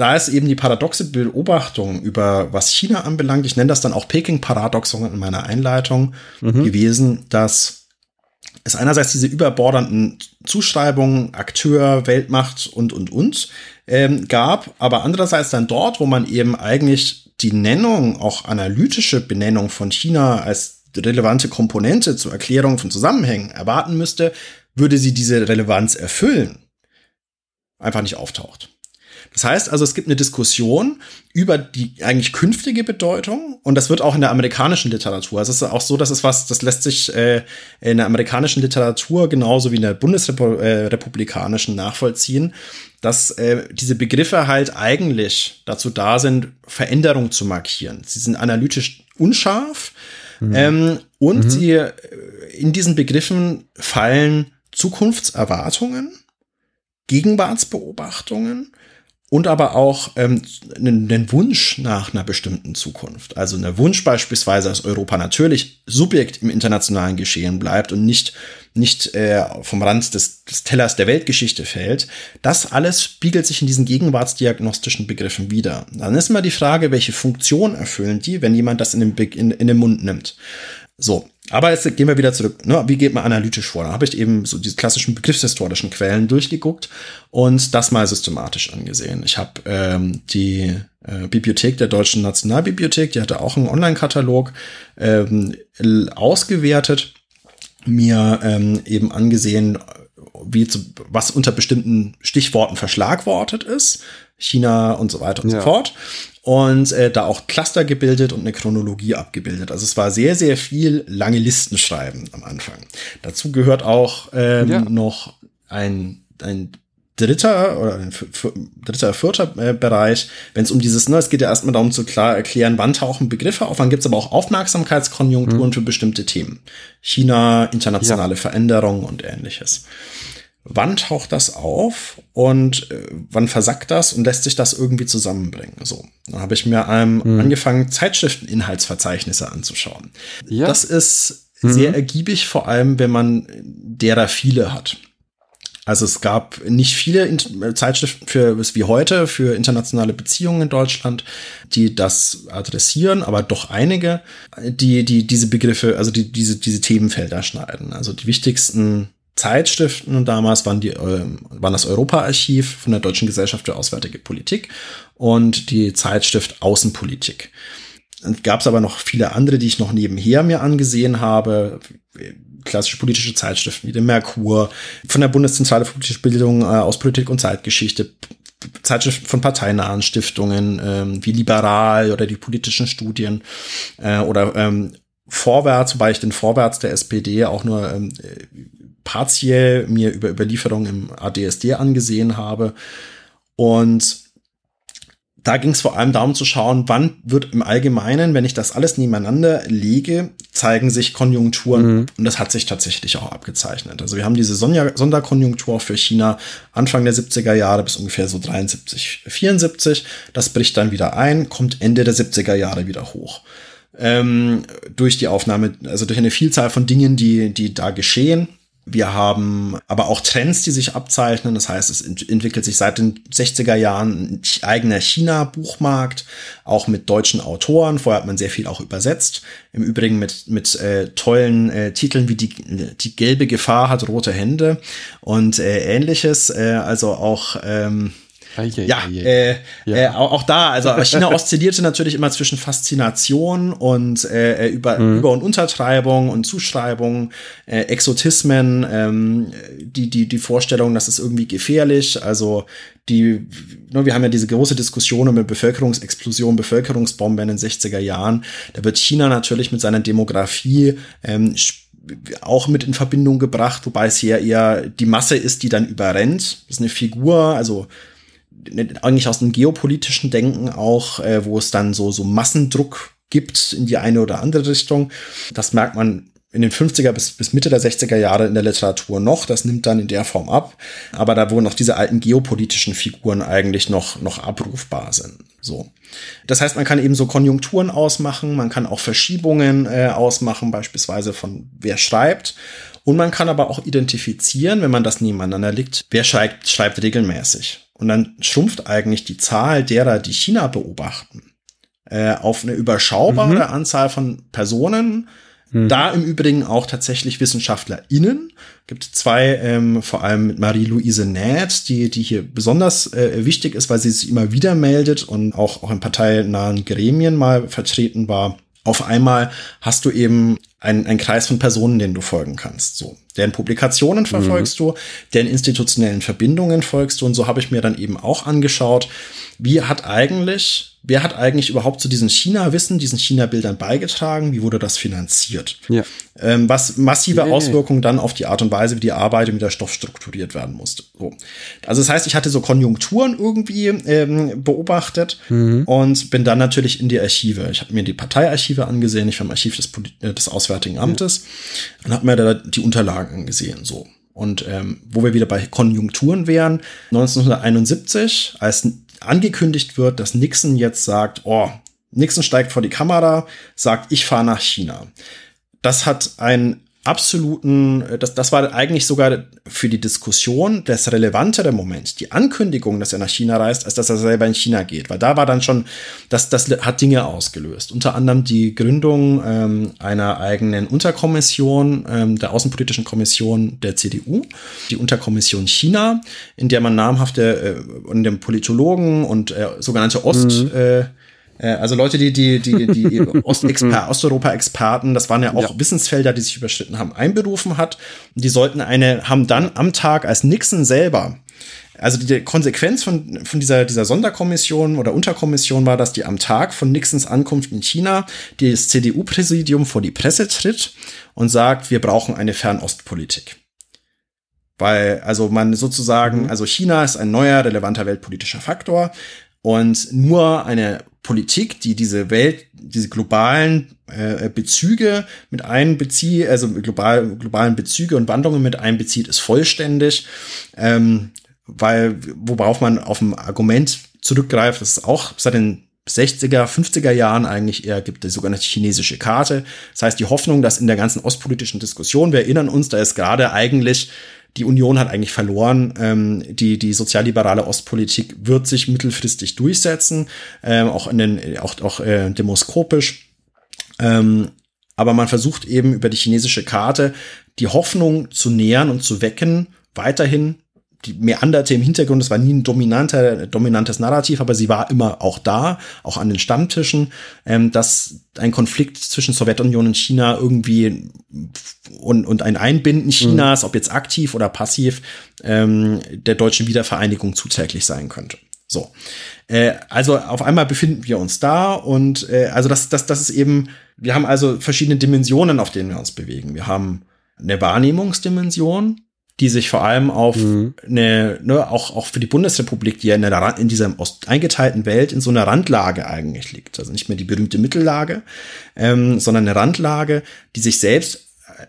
da ist eben die paradoxe Beobachtung über was China anbelangt, ich nenne das dann auch Peking-Paradoxon in meiner Einleitung mhm. gewesen, dass es einerseits diese überbordernden Zuschreibungen, Akteur, Weltmacht und, und, und ähm, gab, aber andererseits dann dort, wo man eben eigentlich die Nennung, auch analytische Benennung von China als relevante Komponente zur Erklärung von Zusammenhängen erwarten müsste, würde sie diese Relevanz erfüllen, einfach nicht auftaucht. Das heißt also, es gibt eine Diskussion über die eigentlich künftige Bedeutung und das wird auch in der amerikanischen Literatur. Also es ist auch so, dass es was, das lässt sich äh, in der amerikanischen Literatur genauso wie in der bundesrepublikanischen nachvollziehen, dass äh, diese Begriffe halt eigentlich dazu da sind, Veränderung zu markieren. Sie sind analytisch unscharf mhm. ähm, und mhm. sie äh, in diesen Begriffen fallen Zukunftserwartungen, Gegenwartsbeobachtungen und aber auch ähm, einen, Wunsch nach einer bestimmten Zukunft. Also ein Wunsch beispielsweise, dass Europa natürlich Subjekt im internationalen Geschehen bleibt und nicht, nicht äh, vom Rand des, des Tellers der Weltgeschichte fällt. Das alles spiegelt sich in diesen gegenwartsdiagnostischen Begriffen wieder. Dann ist immer die Frage, welche Funktion erfüllen die, wenn jemand das in den, in, in den Mund nimmt. So, aber jetzt gehen wir wieder zurück. Ne? Wie geht man analytisch vor? Da habe ich eben so diese klassischen begriffshistorischen Quellen durchgeguckt und das mal systematisch angesehen. Ich habe ähm, die äh, Bibliothek der Deutschen Nationalbibliothek, die hatte auch einen Online-Katalog ähm, ausgewertet, mir ähm, eben angesehen, wie zu, was unter bestimmten Stichworten verschlagwortet ist, China und so weiter und ja. so fort und äh, da auch Cluster gebildet und eine Chronologie abgebildet. Also es war sehr, sehr viel lange Listen schreiben am Anfang. Dazu gehört auch ähm, ja. noch ein, ein dritter oder ein dritter, vierter äh, Bereich, wenn es um dieses, ne, es geht ja erstmal darum zu klar erklären, wann tauchen Begriffe auf, wann gibt es aber auch Aufmerksamkeitskonjunkturen mhm. für bestimmte Themen. China, internationale ja. Veränderungen und ähnliches wann taucht das auf und äh, wann versackt das und lässt sich das irgendwie zusammenbringen. So, dann habe ich mir ähm, mhm. angefangen, Zeitschrifteninhaltsverzeichnisse anzuschauen. Ja. Das ist mhm. sehr ergiebig, vor allem wenn man derer viele hat. Also es gab nicht viele Zeitschriften für wie heute für internationale Beziehungen in Deutschland, die das adressieren, aber doch einige, die die diese Begriffe, also die diese diese Themenfelder schneiden. Also die wichtigsten Zeitschriften und damals waren, die, äh, waren das Europa-Archiv von der Deutschen Gesellschaft für Auswärtige Politik und die Zeitschrift Außenpolitik. Gab es aber noch viele andere, die ich noch nebenher mir angesehen habe. Klassische politische Zeitschriften wie der Merkur, von der Bundeszentrale für politische Bildung äh, aus Politik und Zeitgeschichte, Zeitschriften von parteinahen Stiftungen ähm, wie Liberal oder die politischen Studien äh, oder ähm, Vorwärts, wobei ich den Vorwärts der SPD auch nur ähm, partiell mir über Überlieferung im ADSD angesehen habe. Und da ging es vor allem darum zu schauen, wann wird im Allgemeinen, wenn ich das alles nebeneinander lege, zeigen sich Konjunkturen. Mhm. Und das hat sich tatsächlich auch abgezeichnet. Also wir haben diese Sonderkonjunktur für China Anfang der 70er Jahre bis ungefähr so 73, 74. Das bricht dann wieder ein, kommt Ende der 70er Jahre wieder hoch. Ähm, durch die Aufnahme, also durch eine Vielzahl von Dingen, die, die da geschehen. Wir haben aber auch Trends, die sich abzeichnen. Das heißt, es entwickelt sich seit den 60er Jahren ein eigener China-Buchmarkt, auch mit deutschen Autoren. Vorher hat man sehr viel auch übersetzt. Im Übrigen mit, mit äh, tollen äh, Titeln wie die, die gelbe Gefahr hat rote Hände und äh, ähnliches. Äh, also auch ähm, Ja. Äh, ja. Äh, auch, auch, da, also China oszillierte natürlich immer zwischen Faszination und äh, über, mhm. Über- und Untertreibung und Zuschreibung, äh, Exotismen, ähm, die, die, die Vorstellung, das ist irgendwie gefährlich. Also die, ne, wir haben ja diese große Diskussion um eine Bevölkerungsexplosion, Bevölkerungsbombe in den 60er Jahren. Da wird China natürlich mit seiner Demografie ähm, auch mit in Verbindung gebracht, wobei es hier eher die Masse ist, die dann überrennt. Das ist eine Figur, also eigentlich aus dem geopolitischen Denken auch, äh, wo es dann so, so Massendruck gibt in die eine oder andere Richtung. Das merkt man in den 50er bis, bis Mitte der 60er Jahre in der Literatur noch. Das nimmt dann in der Form ab. Aber da, wo noch diese alten geopolitischen Figuren eigentlich noch, noch abrufbar sind. So. Das heißt, man kann eben so Konjunkturen ausmachen, man kann auch Verschiebungen äh, ausmachen, beispielsweise von wer schreibt. Und man kann aber auch identifizieren, wenn man das nebeneinander liegt, wer schreibt, schreibt regelmäßig. Und dann schrumpft eigentlich die Zahl derer, die China beobachten, äh, auf eine überschaubare mhm. Anzahl von Personen, Mhm. Da im Übrigen auch tatsächlich WissenschaftlerInnen. Gibt zwei, ähm, vor allem mit Marie-Louise Nät, die, die hier besonders äh, wichtig ist, weil sie sich immer wieder meldet und auch, auch in parteinahen Gremien mal vertreten war. Auf einmal hast du eben einen, einen Kreis von Personen, denen du folgen kannst. So, deren Publikationen verfolgst mhm. du, deren institutionellen Verbindungen folgst du. Und so habe ich mir dann eben auch angeschaut, wie hat eigentlich, wer hat eigentlich überhaupt zu diesen China-Wissen, diesen China-Bildern beigetragen? Wie wurde das finanziert? Ja. Ähm, was massive nee. Auswirkungen dann auf die Art und Weise, wie die Arbeit, wie der Stoff strukturiert werden musste. So. Also das heißt, ich hatte so Konjunkturen irgendwie ähm, beobachtet mhm. und bin dann natürlich in die Archive. Ich habe mir die Parteiarchive angesehen, ich war im Archiv des, äh, des Auswärtigen Amtes ja. und habe mir da die Unterlagen angesehen. So. Und ähm, wo wir wieder bei Konjunkturen wären, 1971, als angekündigt wird, dass Nixon jetzt sagt, oh, Nixon steigt vor die Kamera, sagt, ich fahre nach China. Das hat ein absoluten, äh, das, das war eigentlich sogar für die Diskussion das relevantere Moment, die Ankündigung, dass er nach China reist, als dass er selber in China geht. Weil da war dann schon, das, das hat Dinge ausgelöst. Unter anderem die Gründung ähm, einer eigenen Unterkommission, ähm, der Außenpolitischen Kommission der CDU, die Unterkommission China, in der man namhafte äh, in dem Politologen und äh, sogenannte Ost, mhm. äh, also Leute, die, die, die, die Ostexper Osteuropa-Experten, das waren ja auch ja. Wissensfelder, die sich überschritten haben, einberufen hat. Und die sollten eine, haben dann am Tag, als Nixon selber also die Konsequenz von, von dieser, dieser Sonderkommission oder Unterkommission war, dass die am Tag von Nixons Ankunft in China das CDU-Präsidium vor die Presse tritt und sagt, wir brauchen eine Fernostpolitik. Weil, also man sozusagen, mhm. also China ist ein neuer, relevanter weltpolitischer Faktor und nur eine Politik, die diese Welt, diese globalen äh, Bezüge mit einbezieht, also global, globalen Bezüge und Wandlungen mit einbezieht, ist vollständig, ähm, weil worauf man auf ein Argument zurückgreift, das ist auch seit den 60er, 50er Jahren eigentlich eher gibt, die sogenannte chinesische Karte. Das heißt, die Hoffnung, dass in der ganzen ostpolitischen Diskussion, wir erinnern uns, da ist gerade eigentlich die Union hat eigentlich verloren. Ähm, die, die sozialliberale Ostpolitik wird sich mittelfristig durchsetzen, ähm, auch in den, auch, auch äh, demoskopisch. Ähm, aber man versucht eben über die chinesische Karte die Hoffnung zu nähern und zu wecken, weiterhin die meanderte im Hintergrund, es war nie ein dominanter, dominantes Narrativ, aber sie war immer auch da, auch an den Stammtischen, ähm, dass ein Konflikt zwischen Sowjetunion und China irgendwie und, und ein Einbinden Chinas, mhm. ob jetzt aktiv oder passiv, ähm, der deutschen Wiedervereinigung zuträglich sein könnte. So. Äh, also auf einmal befinden wir uns da und äh, also das, das, das ist eben, wir haben also verschiedene Dimensionen, auf denen wir uns bewegen. Wir haben eine Wahrnehmungsdimension, die sich vor allem auf mhm. eine, ne, auch, auch für die Bundesrepublik, die ja in, der, in dieser eingeteilten Welt in so einer Randlage eigentlich liegt. Also nicht mehr die berühmte Mittellage, ähm, sondern eine Randlage, die sich selbst äh,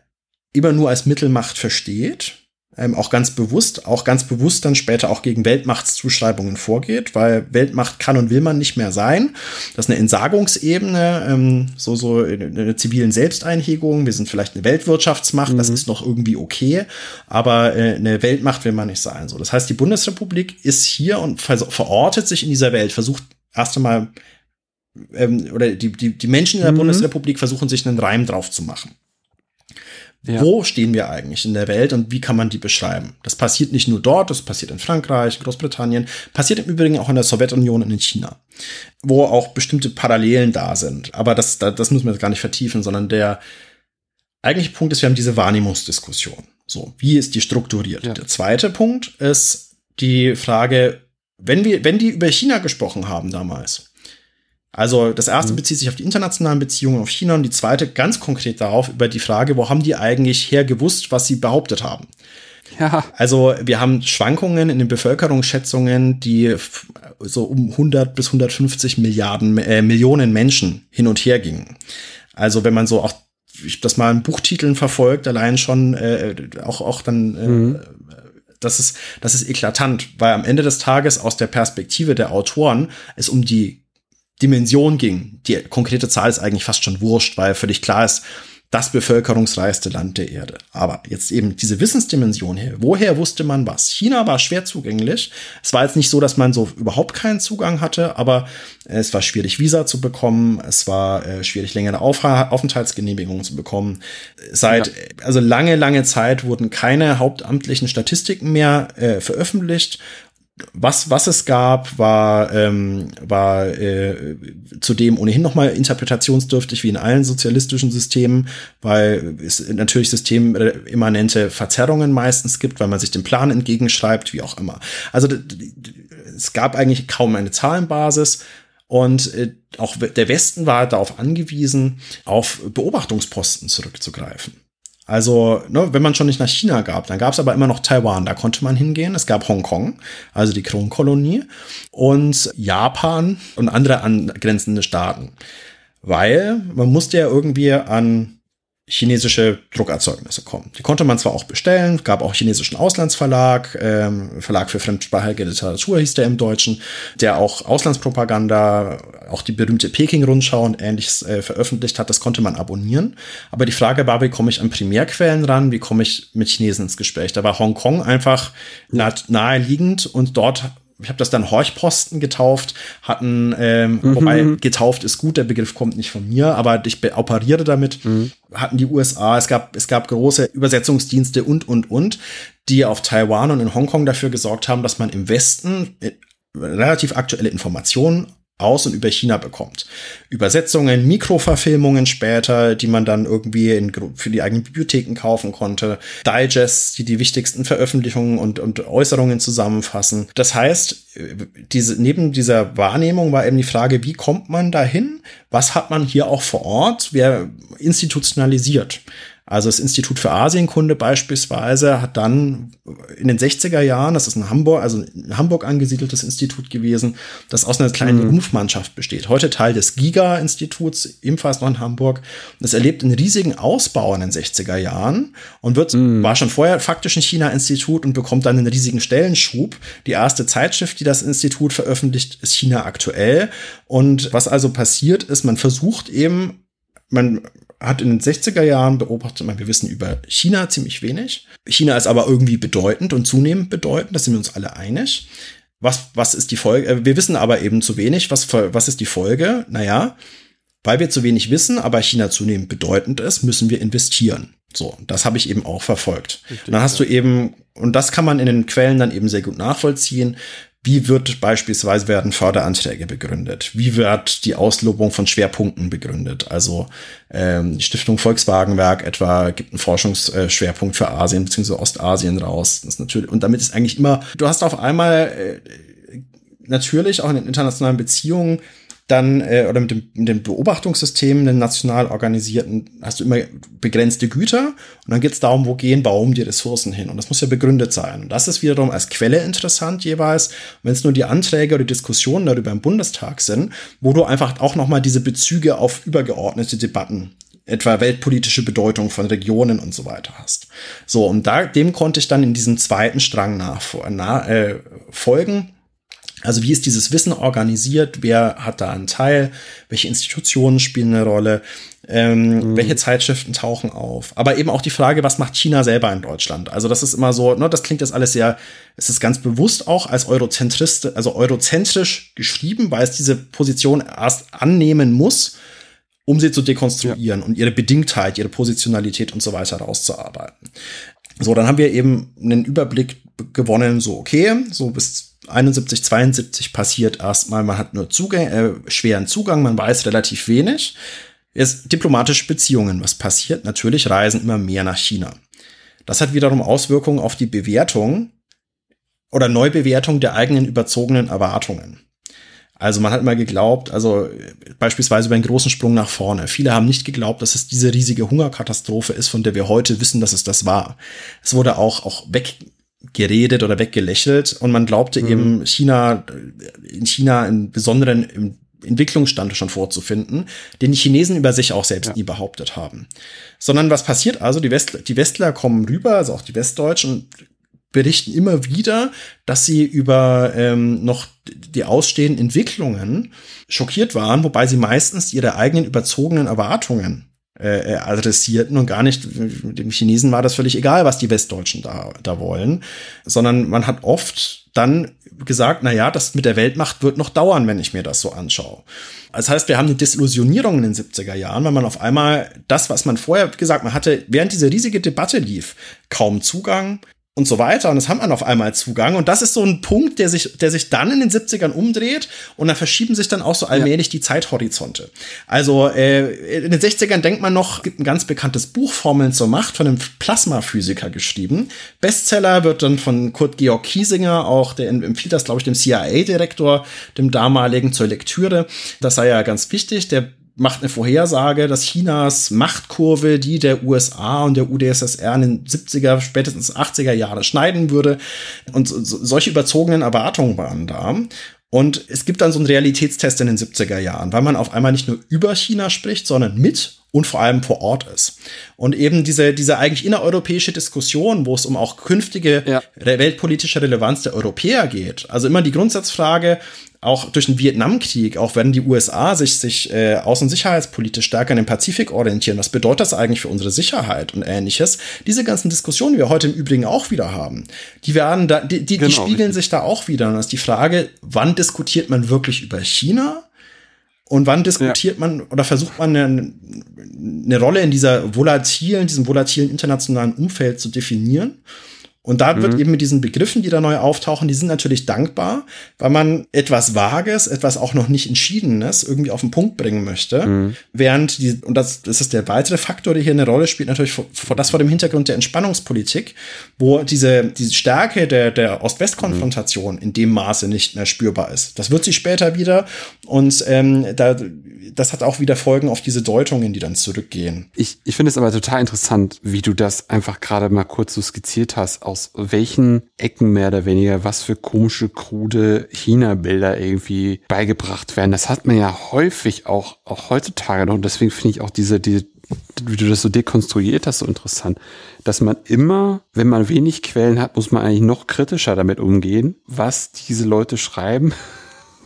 immer nur als Mittelmacht versteht ähm, auch ganz bewusst, auch ganz bewusst dann später auch gegen Weltmachtszuschreibungen vorgeht, weil Weltmacht kann und will man nicht mehr sein. Das ist eine Entsagungsebene, ähm, so, so eine zivilen Selbsteinhegung. Wir sind vielleicht eine Weltwirtschaftsmacht, mhm. das ist noch irgendwie okay, aber äh, eine Weltmacht will man nicht sein. So, das heißt, die Bundesrepublik ist hier und ver verortet sich in dieser Welt, versucht erst einmal ähm, oder die, die, die Menschen in der mhm. Bundesrepublik versuchen sich einen Reim drauf zu machen. Ja. Wo stehen wir eigentlich in der Welt und wie kann man die beschreiben? Das passiert nicht nur dort, das passiert in Frankreich, Großbritannien, passiert im Übrigen auch in der Sowjetunion und in China, wo auch bestimmte Parallelen da sind. Aber das, das, müssen wir jetzt gar nicht vertiefen, sondern der eigentliche Punkt ist, wir haben diese Wahrnehmungsdiskussion. So, wie ist die strukturiert? Ja. Der zweite Punkt ist die Frage, wenn wir, wenn die über China gesprochen haben damals, also das erste mhm. bezieht sich auf die internationalen Beziehungen auf China und die zweite ganz konkret darauf über die Frage, wo haben die eigentlich her gewusst, was sie behauptet haben. Ja. Also wir haben Schwankungen in den Bevölkerungsschätzungen, die so um 100 bis 150 Milliarden äh, Millionen Menschen hin und her gingen. Also wenn man so auch das mal in Buchtiteln verfolgt, allein schon äh, auch auch dann äh, mhm. das ist das ist eklatant, weil am Ende des Tages aus der Perspektive der Autoren es um die Dimension ging. Die konkrete Zahl ist eigentlich fast schon wurscht, weil völlig klar ist, das bevölkerungsreichste Land der Erde. Aber jetzt eben diese Wissensdimension hier. Woher wusste man was? China war schwer zugänglich. Es war jetzt nicht so, dass man so überhaupt keinen Zugang hatte, aber es war schwierig, Visa zu bekommen. Es war äh, schwierig, längere Auf Aufenthaltsgenehmigungen zu bekommen. Seit, ja. also lange, lange Zeit wurden keine hauptamtlichen Statistiken mehr äh, veröffentlicht was, was es gab, war, ähm, war äh, zudem ohnehin nochmal interpretationsdürftig wie in allen sozialistischen Systemen, weil es natürlich systemimmanente Verzerrungen meistens gibt, weil man sich dem Plan entgegenschreibt, wie auch immer. Also es gab eigentlich kaum eine Zahlenbasis. Und äh, auch der Westen war darauf angewiesen, auf Beobachtungsposten zurückzugreifen. Also, ne, wenn man schon nicht nach China gab, dann gab es aber immer noch Taiwan, da konnte man hingehen. Es gab Hongkong, also die Kronkolonie, und Japan und andere angrenzende Staaten. Weil man musste ja irgendwie an chinesische Druckerzeugnisse kommen. Die konnte man zwar auch bestellen, gab auch chinesischen Auslandsverlag, ähm, Verlag für fremdsprachige Literatur hieß der im Deutschen, der auch Auslandspropaganda, auch die berühmte Peking-Rundschau und ähnliches äh, veröffentlicht hat. Das konnte man abonnieren. Aber die Frage war, wie komme ich an Primärquellen ran? Wie komme ich mit Chinesen ins Gespräch? Da war Hongkong einfach naheliegend und dort ich habe das dann Horchposten getauft, hatten, ähm, mhm. wobei getauft ist gut, der Begriff kommt nicht von mir, aber ich operiere damit, mhm. hatten die USA, es gab, es gab große Übersetzungsdienste und, und, und, die auf Taiwan und in Hongkong dafür gesorgt haben, dass man im Westen äh, relativ aktuelle Informationen aus und über China bekommt. Übersetzungen, Mikroverfilmungen später, die man dann irgendwie in, für die eigenen Bibliotheken kaufen konnte, Digests, die die wichtigsten Veröffentlichungen und, und Äußerungen zusammenfassen. Das heißt, diese, neben dieser Wahrnehmung war eben die Frage, wie kommt man dahin? Was hat man hier auch vor Ort? Wer institutionalisiert? Also das Institut für Asienkunde beispielsweise hat dann in den 60er Jahren, das ist in Hamburg, also in Hamburg angesiedeltes Institut gewesen, das aus einer kleinen mhm. Rumpfmannschaft besteht. Heute Teil des GIGA-Instituts, ebenfalls noch in Hamburg. Das erlebt einen riesigen Ausbau in den 60er Jahren und wird, mhm. war schon vorher faktisch ein China-Institut und bekommt dann einen riesigen Stellenschub. Die erste Zeitschrift, die das Institut veröffentlicht, ist China aktuell. Und was also passiert ist, man versucht eben, man hat in den 60er Jahren beobachtet, man, wir wissen über China ziemlich wenig. China ist aber irgendwie bedeutend und zunehmend bedeutend, da sind wir uns alle einig. Was, was ist die Folge? Äh, wir wissen aber eben zu wenig. Was, was ist die Folge? Naja, weil wir zu wenig wissen, aber China zunehmend bedeutend ist, müssen wir investieren. So, das habe ich eben auch verfolgt. Richtig, dann hast ja. du eben, und das kann man in den Quellen dann eben sehr gut nachvollziehen, wie wird beispielsweise werden Förderanträge begründet? Wie wird die Auslobung von Schwerpunkten begründet? Also ähm, die Stiftung Volkswagenwerk etwa gibt einen Forschungsschwerpunkt für Asien bzw. Ostasien raus. Das ist natürlich und damit ist eigentlich immer. Du hast auf einmal äh, natürlich auch in den internationalen Beziehungen dann äh, oder mit dem, mit dem Beobachtungssystem, den national organisierten, hast du immer begrenzte Güter und dann geht es darum, wo gehen, warum die Ressourcen hin. Und das muss ja begründet sein. Und das ist wiederum als Quelle interessant jeweils, wenn es nur die Anträge oder Diskussionen darüber im Bundestag sind, wo du einfach auch nochmal diese Bezüge auf übergeordnete Debatten etwa weltpolitische Bedeutung von Regionen und so weiter hast. So, und da, dem konnte ich dann in diesem zweiten Strang nach, na, äh, folgen also wie ist dieses Wissen organisiert? Wer hat da einen Teil? Welche Institutionen spielen eine Rolle? Ähm, mhm. Welche Zeitschriften tauchen auf? Aber eben auch die Frage, was macht China selber in Deutschland? Also das ist immer so, ne, das klingt jetzt alles sehr, es ist ganz bewusst auch als Eurozentrist, also eurozentrisch geschrieben, weil es diese Position erst annehmen muss, um sie zu dekonstruieren ja. und ihre Bedingtheit, ihre Positionalität und so weiter rauszuarbeiten. So, dann haben wir eben einen Überblick gewonnen, so okay, so bis 71, 72 passiert erstmal, man hat nur Zugang, äh, schweren Zugang, man weiß relativ wenig. Jetzt diplomatische Beziehungen, was passiert? Natürlich reisen immer mehr nach China. Das hat wiederum Auswirkungen auf die Bewertung oder Neubewertung der eigenen überzogenen Erwartungen. Also man hat immer geglaubt, also beispielsweise über einen großen Sprung nach vorne. Viele haben nicht geglaubt, dass es diese riesige Hungerkatastrophe ist, von der wir heute wissen, dass es das war. Es wurde auch, auch weggeredet oder weggelächelt und man glaubte mhm. eben China, in China einen besonderen Entwicklungsstand schon vorzufinden, den die Chinesen über sich auch selbst ja. nie behauptet haben. Sondern was passiert also? Die, Westler, die Westler kommen rüber, also auch die Westdeutschen, berichten immer wieder, dass sie über ähm, noch die ausstehenden Entwicklungen schockiert waren, wobei sie meistens ihre eigenen überzogenen Erwartungen äh, adressierten und gar nicht, dem Chinesen war das völlig egal, was die Westdeutschen da, da wollen, sondern man hat oft dann gesagt, na ja, das mit der Weltmacht wird noch dauern, wenn ich mir das so anschaue. Das heißt, wir haben eine Desillusionierung in den 70er Jahren, weil man auf einmal das, was man vorher gesagt, man hatte, während diese riesige Debatte lief, kaum Zugang, und so weiter. Und das haben man auf einmal Zugang. Und das ist so ein Punkt, der sich, der sich dann in den 70ern umdreht und da verschieben sich dann auch so allmählich ja. die Zeithorizonte. Also äh, in den 60ern denkt man noch, gibt ein ganz bekanntes Buch, Formeln zur Macht, von einem Plasmaphysiker geschrieben. Bestseller wird dann von Kurt Georg Kiesinger, auch der empfiehlt das, glaube ich, dem CIA-Direktor, dem damaligen zur Lektüre. Das sei ja ganz wichtig. Der macht eine Vorhersage, dass Chinas Machtkurve die der USA und der UdSSR in den 70er, spätestens 80er Jahre schneiden würde. Und so, solche überzogenen Erwartungen waren da. Und es gibt dann so einen Realitätstest in den 70er Jahren, weil man auf einmal nicht nur über China spricht, sondern mit und vor allem vor Ort ist. Und eben diese, diese eigentlich innereuropäische Diskussion, wo es um auch künftige ja. weltpolitische Relevanz der Europäer geht. Also immer die Grundsatzfrage, auch durch den Vietnamkrieg, auch wenn die USA sich, sich äh, außen- und sicherheitspolitisch stärker in den Pazifik orientieren, was bedeutet das eigentlich für unsere Sicherheit und ähnliches? Diese ganzen Diskussionen, die wir heute im Übrigen auch wieder haben, die werden da, die, die, genau, die spiegeln richtig. sich da auch wieder. Und das ist die Frage, wann diskutiert man wirklich über China? Und wann diskutiert ja. man oder versucht man eine, eine Rolle in dieser volatilen, diesem volatilen internationalen Umfeld zu definieren? Und da mhm. wird eben mit diesen Begriffen, die da neu auftauchen, die sind natürlich dankbar, weil man etwas Vages, etwas auch noch nicht Entschiedenes irgendwie auf den Punkt bringen möchte. Mhm. Während die, und das, das ist der weitere Faktor, der hier eine Rolle spielt, natürlich vor, vor das vor dem Hintergrund der Entspannungspolitik, wo diese, diese Stärke der, der Ost-West-Konfrontation mhm. in dem Maße nicht mehr spürbar ist. Das wird sie später wieder und ähm, da, das hat auch wieder Folgen auf diese Deutungen, die dann zurückgehen. Ich, ich finde es aber total interessant, wie du das einfach gerade mal kurz so skizziert hast aus welchen Ecken mehr oder weniger was für komische, krude China-Bilder irgendwie beigebracht werden. Das hat man ja häufig auch, auch heutzutage noch. Und deswegen finde ich auch diese, diese, wie du das so dekonstruiert hast, so interessant, dass man immer, wenn man wenig Quellen hat, muss man eigentlich noch kritischer damit umgehen, was diese Leute schreiben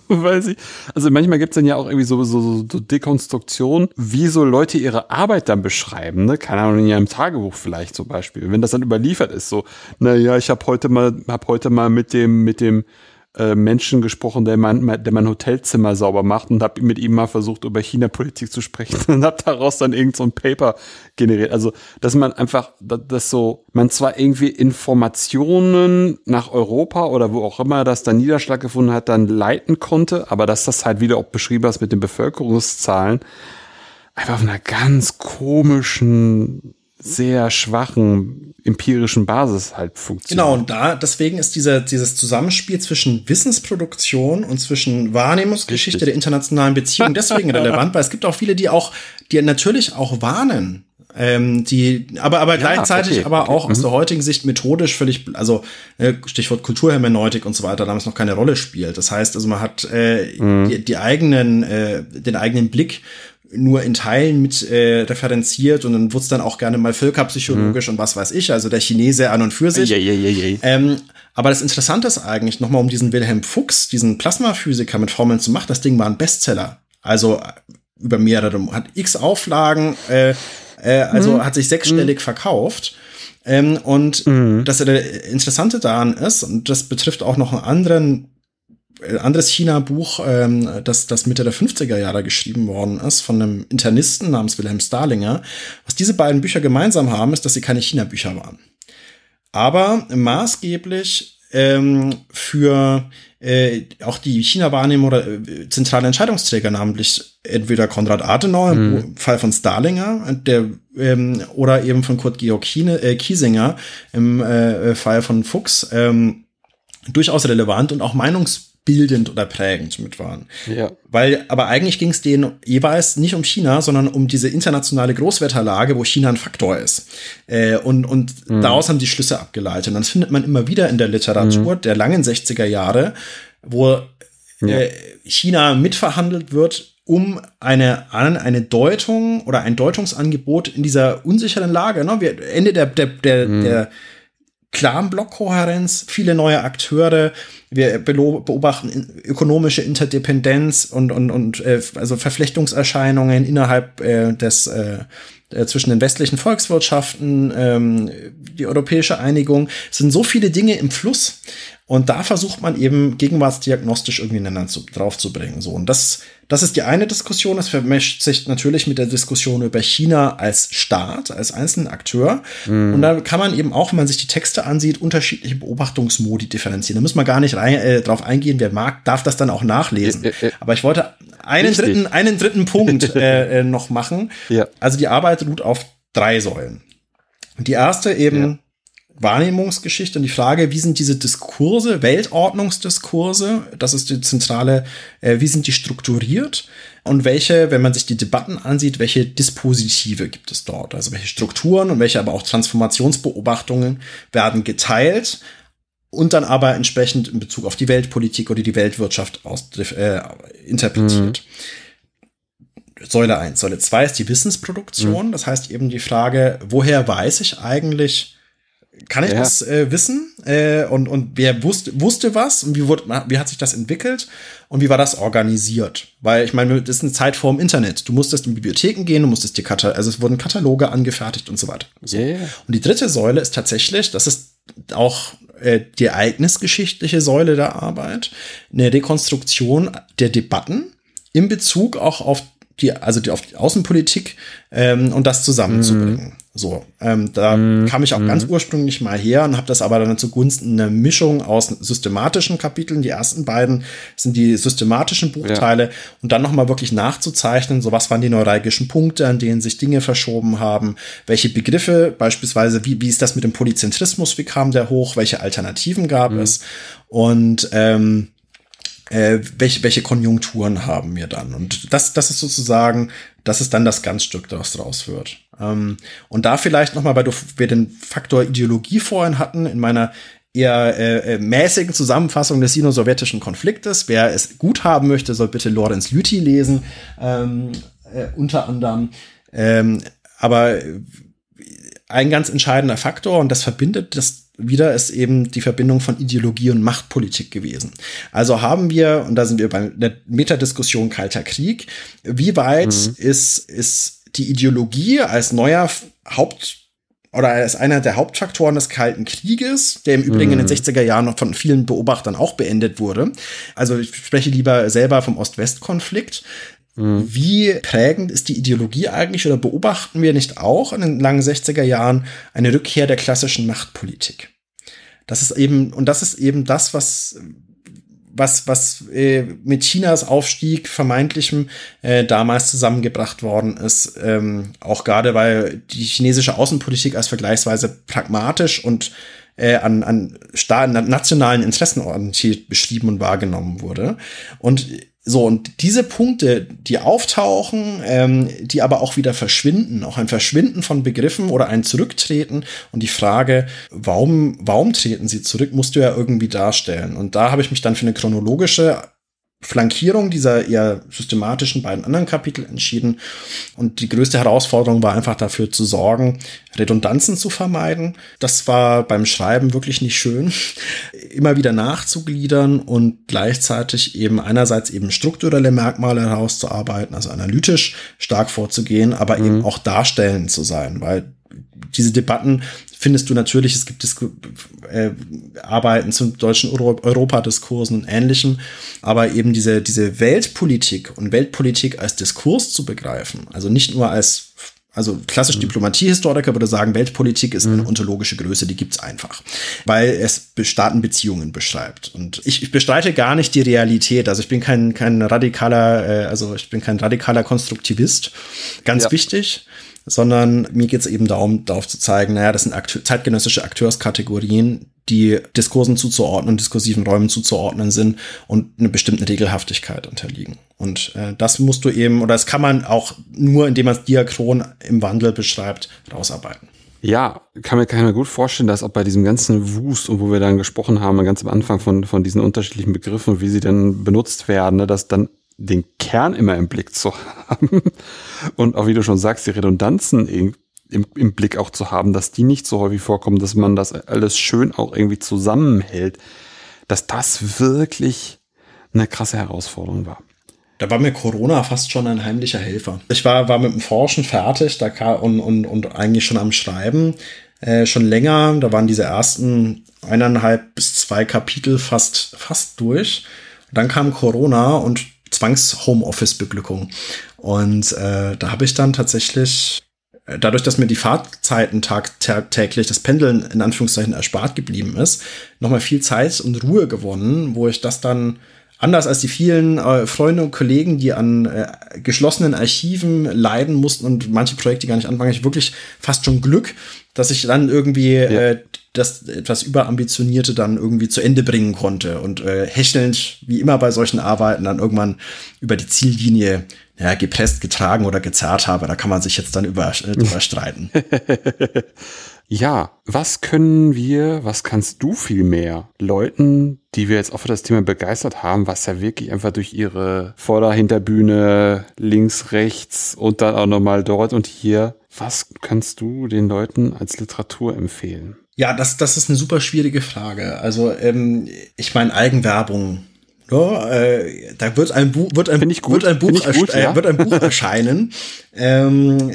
Weil sie, also manchmal gibt's dann ja auch irgendwie so, so, so Dekonstruktion, wie so Leute ihre Arbeit dann beschreiben, ne? Keine Ahnung, in ihrem Tagebuch vielleicht zum Beispiel. Wenn das dann überliefert ist, so, naja, ich habe heute mal, hab heute mal mit dem, mit dem äh, Menschen gesprochen, der mein, der mein Hotelzimmer sauber macht und habe mit ihm mal versucht, über China-Politik zu sprechen und habe daraus dann irgend so ein Paper generiert. Also, dass man einfach, dass so, man zwar irgendwie Informationen nach Europa oder wo auch immer das dann Niederschlag gefunden hat, dann leiten konnte, aber dass das halt wieder auch beschrieben ist mit den Bevölkerungszahlen, einfach auf einer ganz komischen sehr schwachen empirischen Basis halt funktioniert. Genau, und da, deswegen ist dieser, dieses Zusammenspiel zwischen Wissensproduktion und zwischen Wahrnehmungsgeschichte Richtig. der internationalen Beziehungen deswegen relevant, weil es gibt auch viele, die auch, die natürlich auch warnen, ähm, die, aber, aber ja, gleichzeitig okay, aber okay. auch mhm. aus der heutigen Sicht methodisch völlig, also äh, Stichwort Kulturhermeneutik und so weiter, damals noch keine Rolle spielt. Das heißt, also man hat äh, mhm. die, die eigenen, äh, den eigenen Blick nur in Teilen mit äh, referenziert und dann wurde es dann auch gerne mal völkerpsychologisch mhm. und was weiß ich, also der Chinese an und für sich. Yeah, yeah, yeah, ähm, aber das Interessante ist eigentlich, nochmal um diesen Wilhelm Fuchs, diesen Plasmaphysiker mit Formeln zu machen, das Ding war ein Bestseller. Also äh, über mehrere, hat x Auflagen, äh, äh, also mhm. hat sich sechsstellig mhm. verkauft. Ähm, und mhm. das Interessante daran ist, und das betrifft auch noch einen anderen anderes China-Buch, ähm, das, das Mitte der 50er Jahre geschrieben worden ist, von einem Internisten namens Wilhelm Starlinger. Was diese beiden Bücher gemeinsam haben, ist, dass sie keine China-Bücher waren. Aber maßgeblich ähm, für äh, auch die China-Wahrnehmung oder äh, zentrale Entscheidungsträger, namentlich entweder Konrad Adenauer mhm. im Fall von Starlinger der, ähm, oder eben von Kurt Georg äh, Kiesinger im äh, Fall von Fuchs, ähm, durchaus relevant und auch meinungs bildend oder prägend mit waren. Ja. Weil, aber eigentlich ging es denen jeweils nicht um China, sondern um diese internationale Großwetterlage, wo China ein Faktor ist. Äh, und und mhm. daraus haben die Schlüsse abgeleitet. Und das findet man immer wieder in der Literatur mhm. der langen 60er Jahre, wo ja. äh, China mitverhandelt wird, um eine, eine Deutung oder ein Deutungsangebot in dieser unsicheren Lage. Ne? Wir, Ende der, der, der, mhm. der klaren Blockkohärenz, viele neue Akteure. Wir beobachten ökonomische Interdependenz und, und, und äh, also Verflechtungserscheinungen innerhalb äh, des äh, äh, zwischen den westlichen Volkswirtschaften, ähm, die europäische Einigung. Es sind so viele Dinge im Fluss. Und da versucht man eben gegenwartsdiagnostisch irgendwie einen zu, drauf zu bringen. So. Und das, das ist die eine Diskussion. Das vermischt sich natürlich mit der Diskussion über China als Staat, als einzelnen Akteur. Mhm. Und da kann man eben auch, wenn man sich die Texte ansieht, unterschiedliche Beobachtungsmodi differenzieren. Da muss man gar nicht rein, äh, drauf eingehen. Wer mag, darf das dann auch nachlesen. Äh, äh, Aber ich wollte einen dritten, einen dritten Punkt äh, äh, noch machen. Ja. Also die Arbeit ruht auf drei Säulen. Die erste eben ja. Wahrnehmungsgeschichte und die Frage, wie sind diese Diskurse, Weltordnungsdiskurse, das ist die zentrale, äh, wie sind die strukturiert und welche, wenn man sich die Debatten ansieht, welche Dispositive gibt es dort, also welche Strukturen und welche aber auch Transformationsbeobachtungen werden geteilt und dann aber entsprechend in Bezug auf die Weltpolitik oder die Weltwirtschaft aus, äh, interpretiert. Mhm. Säule 1. Säule 2 ist die Wissensproduktion. Mhm. Das heißt eben die Frage, woher weiß ich eigentlich, kann ich ja. das äh, wissen? Äh, und, und wer wusste, wusste was? Und wie, wurde, wie hat sich das entwickelt? Und wie war das organisiert? Weil ich meine, das ist eine Zeit vor dem Internet. Du musstest in Bibliotheken gehen, du musstest die Katal also es wurden Kataloge angefertigt und so weiter. So. Yeah. Und die dritte Säule ist tatsächlich, das ist auch äh, die ereignisgeschichtliche Säule der Arbeit, eine Rekonstruktion der Debatten in Bezug auch auf die, also die, auf die Außenpolitik ähm, und das zusammenzubringen. Mm. So, ähm, da mm. kam ich auch ganz ursprünglich mal her und habe das aber dann zugunsten einer Mischung aus systematischen Kapiteln. Die ersten beiden sind die systematischen Buchteile ja. und dann nochmal wirklich nachzuzeichnen, so was waren die neuralgischen Punkte, an denen sich Dinge verschoben haben, welche Begriffe, beispielsweise, wie, wie ist das mit dem Polyzentrismus, wie kam der hoch, welche Alternativen gab mm. es und ähm, äh, welche, welche Konjunkturen haben wir dann? Und das, das ist sozusagen, das ist dann das Ganzstück, das draus wird. Ähm, und da vielleicht nochmal, weil du, wir den Faktor Ideologie vorhin hatten, in meiner eher äh, äh, mäßigen Zusammenfassung des sino-sowjetischen Konfliktes. Wer es gut haben möchte, soll bitte Lorenz Lüthi lesen, ähm, äh, unter anderem. Ähm, aber ein ganz entscheidender Faktor, und das verbindet das wieder ist eben die Verbindung von Ideologie und Machtpolitik gewesen. Also haben wir, und da sind wir bei der Metadiskussion Kalter Krieg, wie weit mhm. ist, ist die Ideologie als neuer Haupt oder als einer der Hauptfaktoren des Kalten Krieges, der im Übrigen mhm. in den 60er mhm. Jahren noch von vielen Beobachtern auch beendet wurde. Also ich spreche lieber selber vom Ost-West-Konflikt. Mhm. Wie prägend ist die Ideologie eigentlich oder beobachten wir nicht auch in den langen 60er Jahren eine Rückkehr der klassischen Machtpolitik? Das ist eben, und das ist eben das, was, was, was äh, mit Chinas Aufstieg vermeintlichem äh, damals zusammengebracht worden ist. Ähm, auch gerade, weil die chinesische Außenpolitik als vergleichsweise pragmatisch und äh, an, an, an nationalen Interessen orientiert beschrieben und wahrgenommen wurde. Und so, und diese Punkte, die auftauchen, ähm, die aber auch wieder verschwinden, auch ein Verschwinden von Begriffen oder ein Zurücktreten und die Frage, warum, warum treten sie zurück, musst du ja irgendwie darstellen. Und da habe ich mich dann für eine chronologische Flankierung dieser eher systematischen beiden anderen Kapitel entschieden. Und die größte Herausforderung war einfach dafür zu sorgen, Redundanzen zu vermeiden. Das war beim Schreiben wirklich nicht schön. Immer wieder nachzugliedern und gleichzeitig eben einerseits eben strukturelle Merkmale herauszuarbeiten, also analytisch stark vorzugehen, aber mhm. eben auch darstellend zu sein, weil diese Debatten findest du natürlich, es gibt Disku äh, Arbeiten zum deutschen Euro Europadiskursen und ähnlichem, aber eben diese, diese Weltpolitik und Weltpolitik als Diskurs zu begreifen, also nicht nur als also klassisch mhm. Diplomatiehistoriker würde sagen, Weltpolitik ist eine mhm. ontologische Größe, die gibt's einfach, weil es Staatenbeziehungen beschreibt. Und ich, ich bestreite gar nicht die Realität. Also ich bin kein kein radikaler, äh, also ich bin kein radikaler Konstruktivist. Ganz ja. wichtig sondern mir geht es eben darum, darauf zu zeigen, naja, das sind Akte zeitgenössische Akteurskategorien, die Diskursen zuzuordnen, diskursiven Räumen zuzuordnen sind und eine bestimmte Regelhaftigkeit unterliegen. Und äh, das musst du eben, oder das kann man auch nur, indem man es diachron im Wandel beschreibt, rausarbeiten. Ja, kann mir, kann mir gut vorstellen, dass auch bei diesem ganzen Wust und wo wir dann gesprochen haben, ganz am Anfang von, von diesen unterschiedlichen Begriffen, wie sie dann benutzt werden, ne, dass dann den Kern immer im Blick zu haben und auch wie du schon sagst, die Redundanzen im, im, Blick auch zu haben, dass die nicht so häufig vorkommen, dass man das alles schön auch irgendwie zusammenhält, dass das wirklich eine krasse Herausforderung war. Da war mir Corona fast schon ein heimlicher Helfer. Ich war, war mit dem Forschen fertig da kam, und, und, und eigentlich schon am Schreiben. Äh, schon länger, da waren diese ersten eineinhalb bis zwei Kapitel fast, fast durch. Dann kam Corona und Zwangs-Homeoffice-Beglückung. Und äh, da habe ich dann tatsächlich, äh, dadurch, dass mir die Fahrzeiten tagtäglich, das Pendeln in Anführungszeichen erspart geblieben ist, nochmal viel Zeit und Ruhe gewonnen, wo ich das dann anders als die vielen äh, Freunde und Kollegen, die an äh, geschlossenen Archiven leiden mussten und manche Projekte gar nicht anfangen, ich wirklich fast schon Glück, dass ich dann irgendwie ja. äh, das etwas überambitionierte dann irgendwie zu Ende bringen konnte und äh, hechelnd, wie immer bei solchen Arbeiten, dann irgendwann über die Ziellinie ja, gepresst, getragen oder gezerrt habe. Da kann man sich jetzt dann über, äh, überstreiten. ja, was können wir, was kannst du viel mehr Leuten, die wir jetzt auch für das Thema begeistert haben, was ja wirklich einfach durch ihre Vorder-, Hinterbühne, links, rechts und dann auch nochmal dort und hier, was kannst du den Leuten als Literatur empfehlen? Ja, das, das ist eine super schwierige Frage. Also, ähm, ich meine, Eigenwerbung. Ja, äh, da wird ein Buch, wird ein, wird ein Buch, gut, äh, wird ein Buch erscheinen ähm,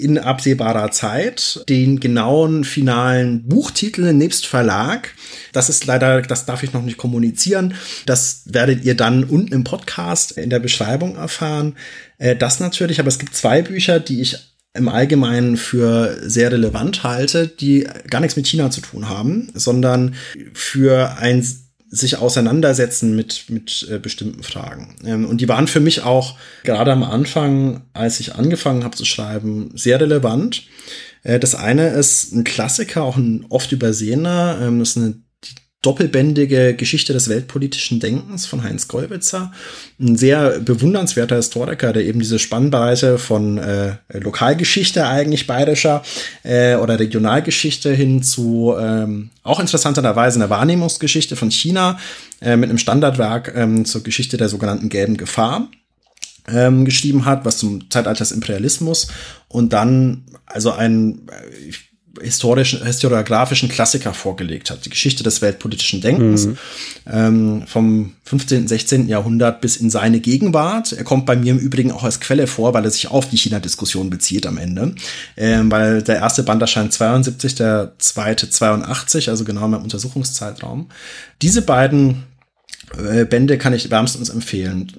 in absehbarer Zeit. Den genauen finalen Buchtitel nebst Verlag. Das ist leider, das darf ich noch nicht kommunizieren. Das werdet ihr dann unten im Podcast in der Beschreibung erfahren. Äh, das natürlich, aber es gibt zwei Bücher, die ich im Allgemeinen für sehr relevant halte, die gar nichts mit China zu tun haben, sondern für ein sich auseinandersetzen mit, mit äh, bestimmten Fragen. Ähm, und die waren für mich auch gerade am Anfang, als ich angefangen habe zu schreiben, sehr relevant. Äh, das eine ist ein Klassiker, auch ein oft übersehener, ähm, das ist eine doppelbändige Geschichte des weltpolitischen Denkens von Heinz Gollwitzer. Ein sehr bewundernswerter Historiker, der eben diese Spannbreite von äh, Lokalgeschichte eigentlich bayerischer äh, oder Regionalgeschichte hin zu ähm, auch interessanterweise einer Wahrnehmungsgeschichte von China äh, mit einem Standardwerk ähm, zur Geschichte der sogenannten gelben Gefahr ähm, geschrieben hat, was zum Zeitalter des Imperialismus und dann also ein äh, historischen, historiografischen Klassiker vorgelegt hat. Die Geschichte des weltpolitischen Denkens mhm. ähm, vom 15., 16. Jahrhundert bis in seine Gegenwart. Er kommt bei mir im Übrigen auch als Quelle vor, weil er sich auf die China-Diskussion bezieht am Ende. Ähm, weil der erste Band erscheint 72, der zweite 82, also genau im Untersuchungszeitraum. Diese beiden äh, Bände kann ich wärmstens empfehlen.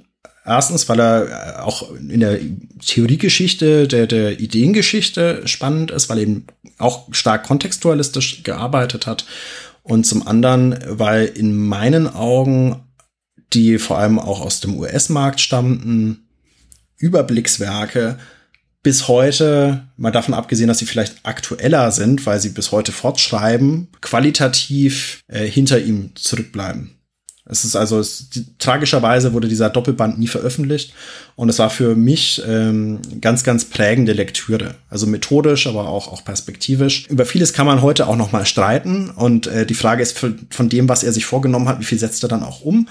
Erstens, weil er äh, auch in der Theoriegeschichte, der, der Ideengeschichte spannend ist, weil er eben auch stark kontextualistisch gearbeitet hat. Und zum anderen, weil in meinen Augen die vor allem auch aus dem US-Markt stammten, Überblickswerke bis heute, mal davon abgesehen, dass sie vielleicht aktueller sind, weil sie bis heute fortschreiben, qualitativ äh, hinter ihm zurückbleiben. Es ist also, es, die, tragischerweise wurde dieser Doppelband nie veröffentlicht und es war für mich ähm, ganz, ganz prägende Lektüre. Also methodisch, aber auch, auch perspektivisch. Über vieles kann man heute auch noch mal streiten und äh, die Frage ist von dem, was er sich vorgenommen hat, wie viel setzt er dann auch um.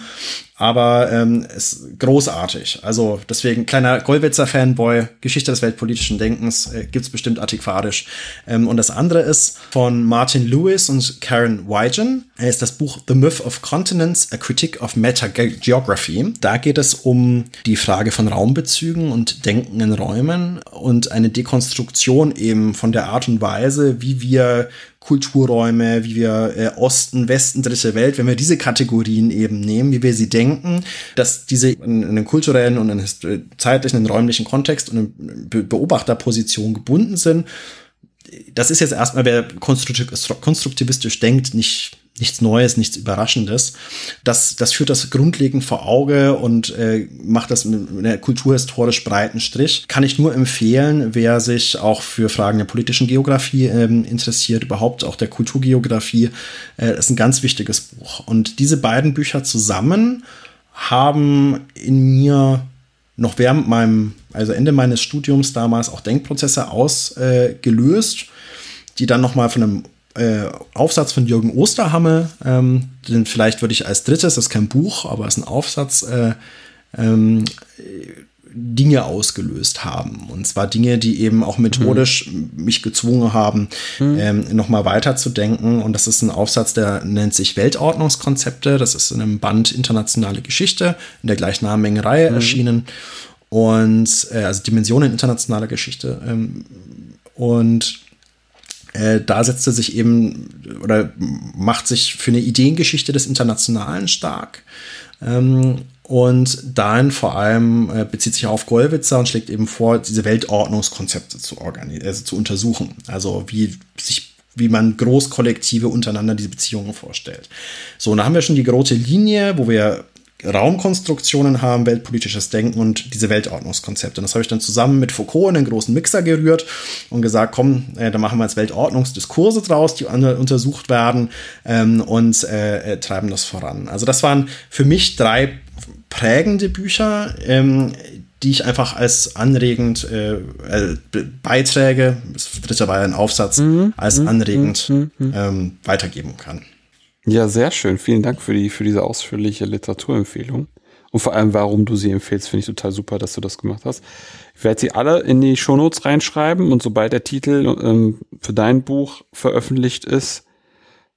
aber ähm, ist großartig. Also deswegen kleiner Gollwitzer Fanboy, Geschichte des weltpolitischen Denkens äh, gibt's bestimmt antiquarisch. Ähm, und das andere ist von Martin Lewis und Karen Wygen. Er ist das Buch The Myth of Continents: A Critique of Meta-Geography. Da geht es um die Frage von Raumbezügen und Denken in Räumen und eine Dekonstruktion eben von der Art und Weise, wie wir Kulturräume, wie wir äh, Osten, Westen, dritte Welt, wenn wir diese Kategorien eben nehmen, wie wir sie denken, dass diese in, in einen kulturellen und einen zeitlichen, einen räumlichen Kontext und eine Be Beobachterposition gebunden sind. Das ist jetzt erstmal, wer konstruktivistisch denkt, nicht nichts Neues, nichts Überraschendes. Das, das führt das grundlegend vor Auge und äh, macht das mit einer kulturhistorisch breiten Strich. Kann ich nur empfehlen, wer sich auch für Fragen der politischen Geografie ähm, interessiert, überhaupt auch der Kulturgeografie, äh, ist ein ganz wichtiges Buch. Und diese beiden Bücher zusammen haben in mir noch während meinem, also Ende meines Studiums damals auch Denkprozesse ausgelöst, äh, die dann noch mal von einem äh, Aufsatz von Jürgen Osterhamme, ähm, den vielleicht würde ich als drittes, das ist kein Buch, aber es ist ein Aufsatz, äh, ähm, Dinge ausgelöst haben. Und zwar Dinge, die eben auch methodisch mhm. mich gezwungen haben, mhm. ähm, nochmal weiterzudenken. Und das ist ein Aufsatz, der nennt sich Weltordnungskonzepte. Das ist in einem Band Internationale Geschichte in der gleichnamigen Reihe mhm. erschienen. Und äh, also Dimensionen internationaler Geschichte. Ähm, und äh, da setzt er sich eben oder macht sich für eine Ideengeschichte des Internationalen stark. Ähm, und dahin vor allem äh, bezieht sich auf Gollwitzer und schlägt eben vor, diese Weltordnungskonzepte zu, also zu untersuchen. Also wie sich wie man Großkollektive untereinander diese Beziehungen vorstellt. So, und da haben wir schon die rote Linie, wo wir Raumkonstruktionen haben, weltpolitisches Denken und diese Weltordnungskonzepte. Und das habe ich dann zusammen mit Foucault in einen großen Mixer gerührt und gesagt, komm, äh, da machen wir jetzt Weltordnungsdiskurse draus, die untersucht werden ähm, und äh, äh, treiben das voran. Also das waren für mich drei prägende Bücher, ähm, die ich einfach als anregend äh, äh, Beiträge, das dritte war ein Aufsatz, mhm. als mhm. anregend mhm. mhm. Ähm, weitergeben kann. Ja, sehr schön. Vielen Dank für die, für diese ausführliche Literaturempfehlung. Und vor allem, warum du sie empfehlst, finde ich total super, dass du das gemacht hast. Ich werde sie alle in die Shownotes reinschreiben und sobald der Titel ähm, für dein Buch veröffentlicht ist,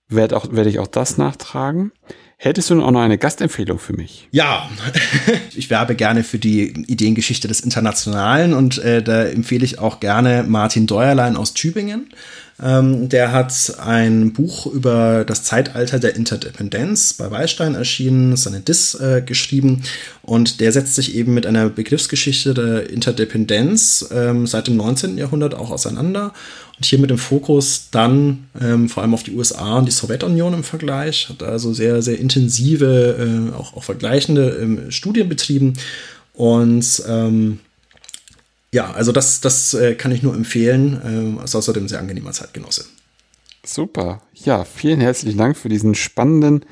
werde auch, werde ich auch das nachtragen. Hättest du auch noch eine Gastempfehlung für mich? Ja, ich werbe gerne für die Ideengeschichte des Internationalen und äh, da empfehle ich auch gerne Martin Deuerlein aus Tübingen. Ähm, der hat ein Buch über das Zeitalter der Interdependenz bei Wallstein erschienen, seine Dis äh, geschrieben. Und der setzt sich eben mit einer Begriffsgeschichte der Interdependenz ähm, seit dem 19. Jahrhundert auch auseinander. Und hier mit dem Fokus dann ähm, vor allem auf die USA und die Sowjetunion im Vergleich, hat also sehr, sehr intensive, äh, auch, auch vergleichende ähm, Studien betrieben. Und ähm, ja, also das, das äh, kann ich nur empfehlen. Äh, ist außerdem sehr angenehmer Zeitgenosse. Super. Ja, vielen herzlichen Dank für diesen spannenden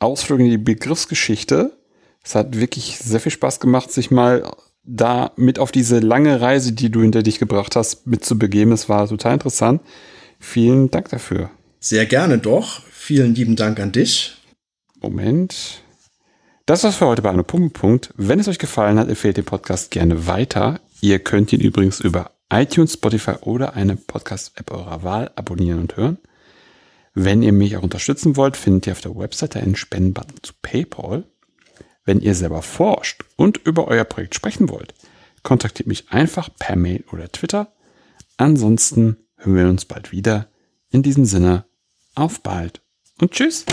Ausflug in die Begriffsgeschichte. Es hat wirklich sehr viel Spaß gemacht, sich mal da mit auf diese lange Reise, die du hinter dich gebracht hast, mitzubegeben. Es war total interessant. Vielen Dank dafür. Sehr gerne doch. Vielen lieben Dank an dich. Moment. Das war's für heute bei einem Punkt. Wenn es euch gefallen hat, empfehlt den Podcast gerne weiter. Ihr könnt ihn übrigens über iTunes, Spotify oder eine Podcast-App eurer Wahl abonnieren und hören. Wenn ihr mich auch unterstützen wollt, findet ihr auf der Webseite einen Spendenbutton zu PayPal. Wenn ihr selber forscht und über euer Projekt sprechen wollt, kontaktiert mich einfach per Mail oder Twitter. Ansonsten hören wir uns bald wieder. In diesem Sinne, auf bald und tschüss.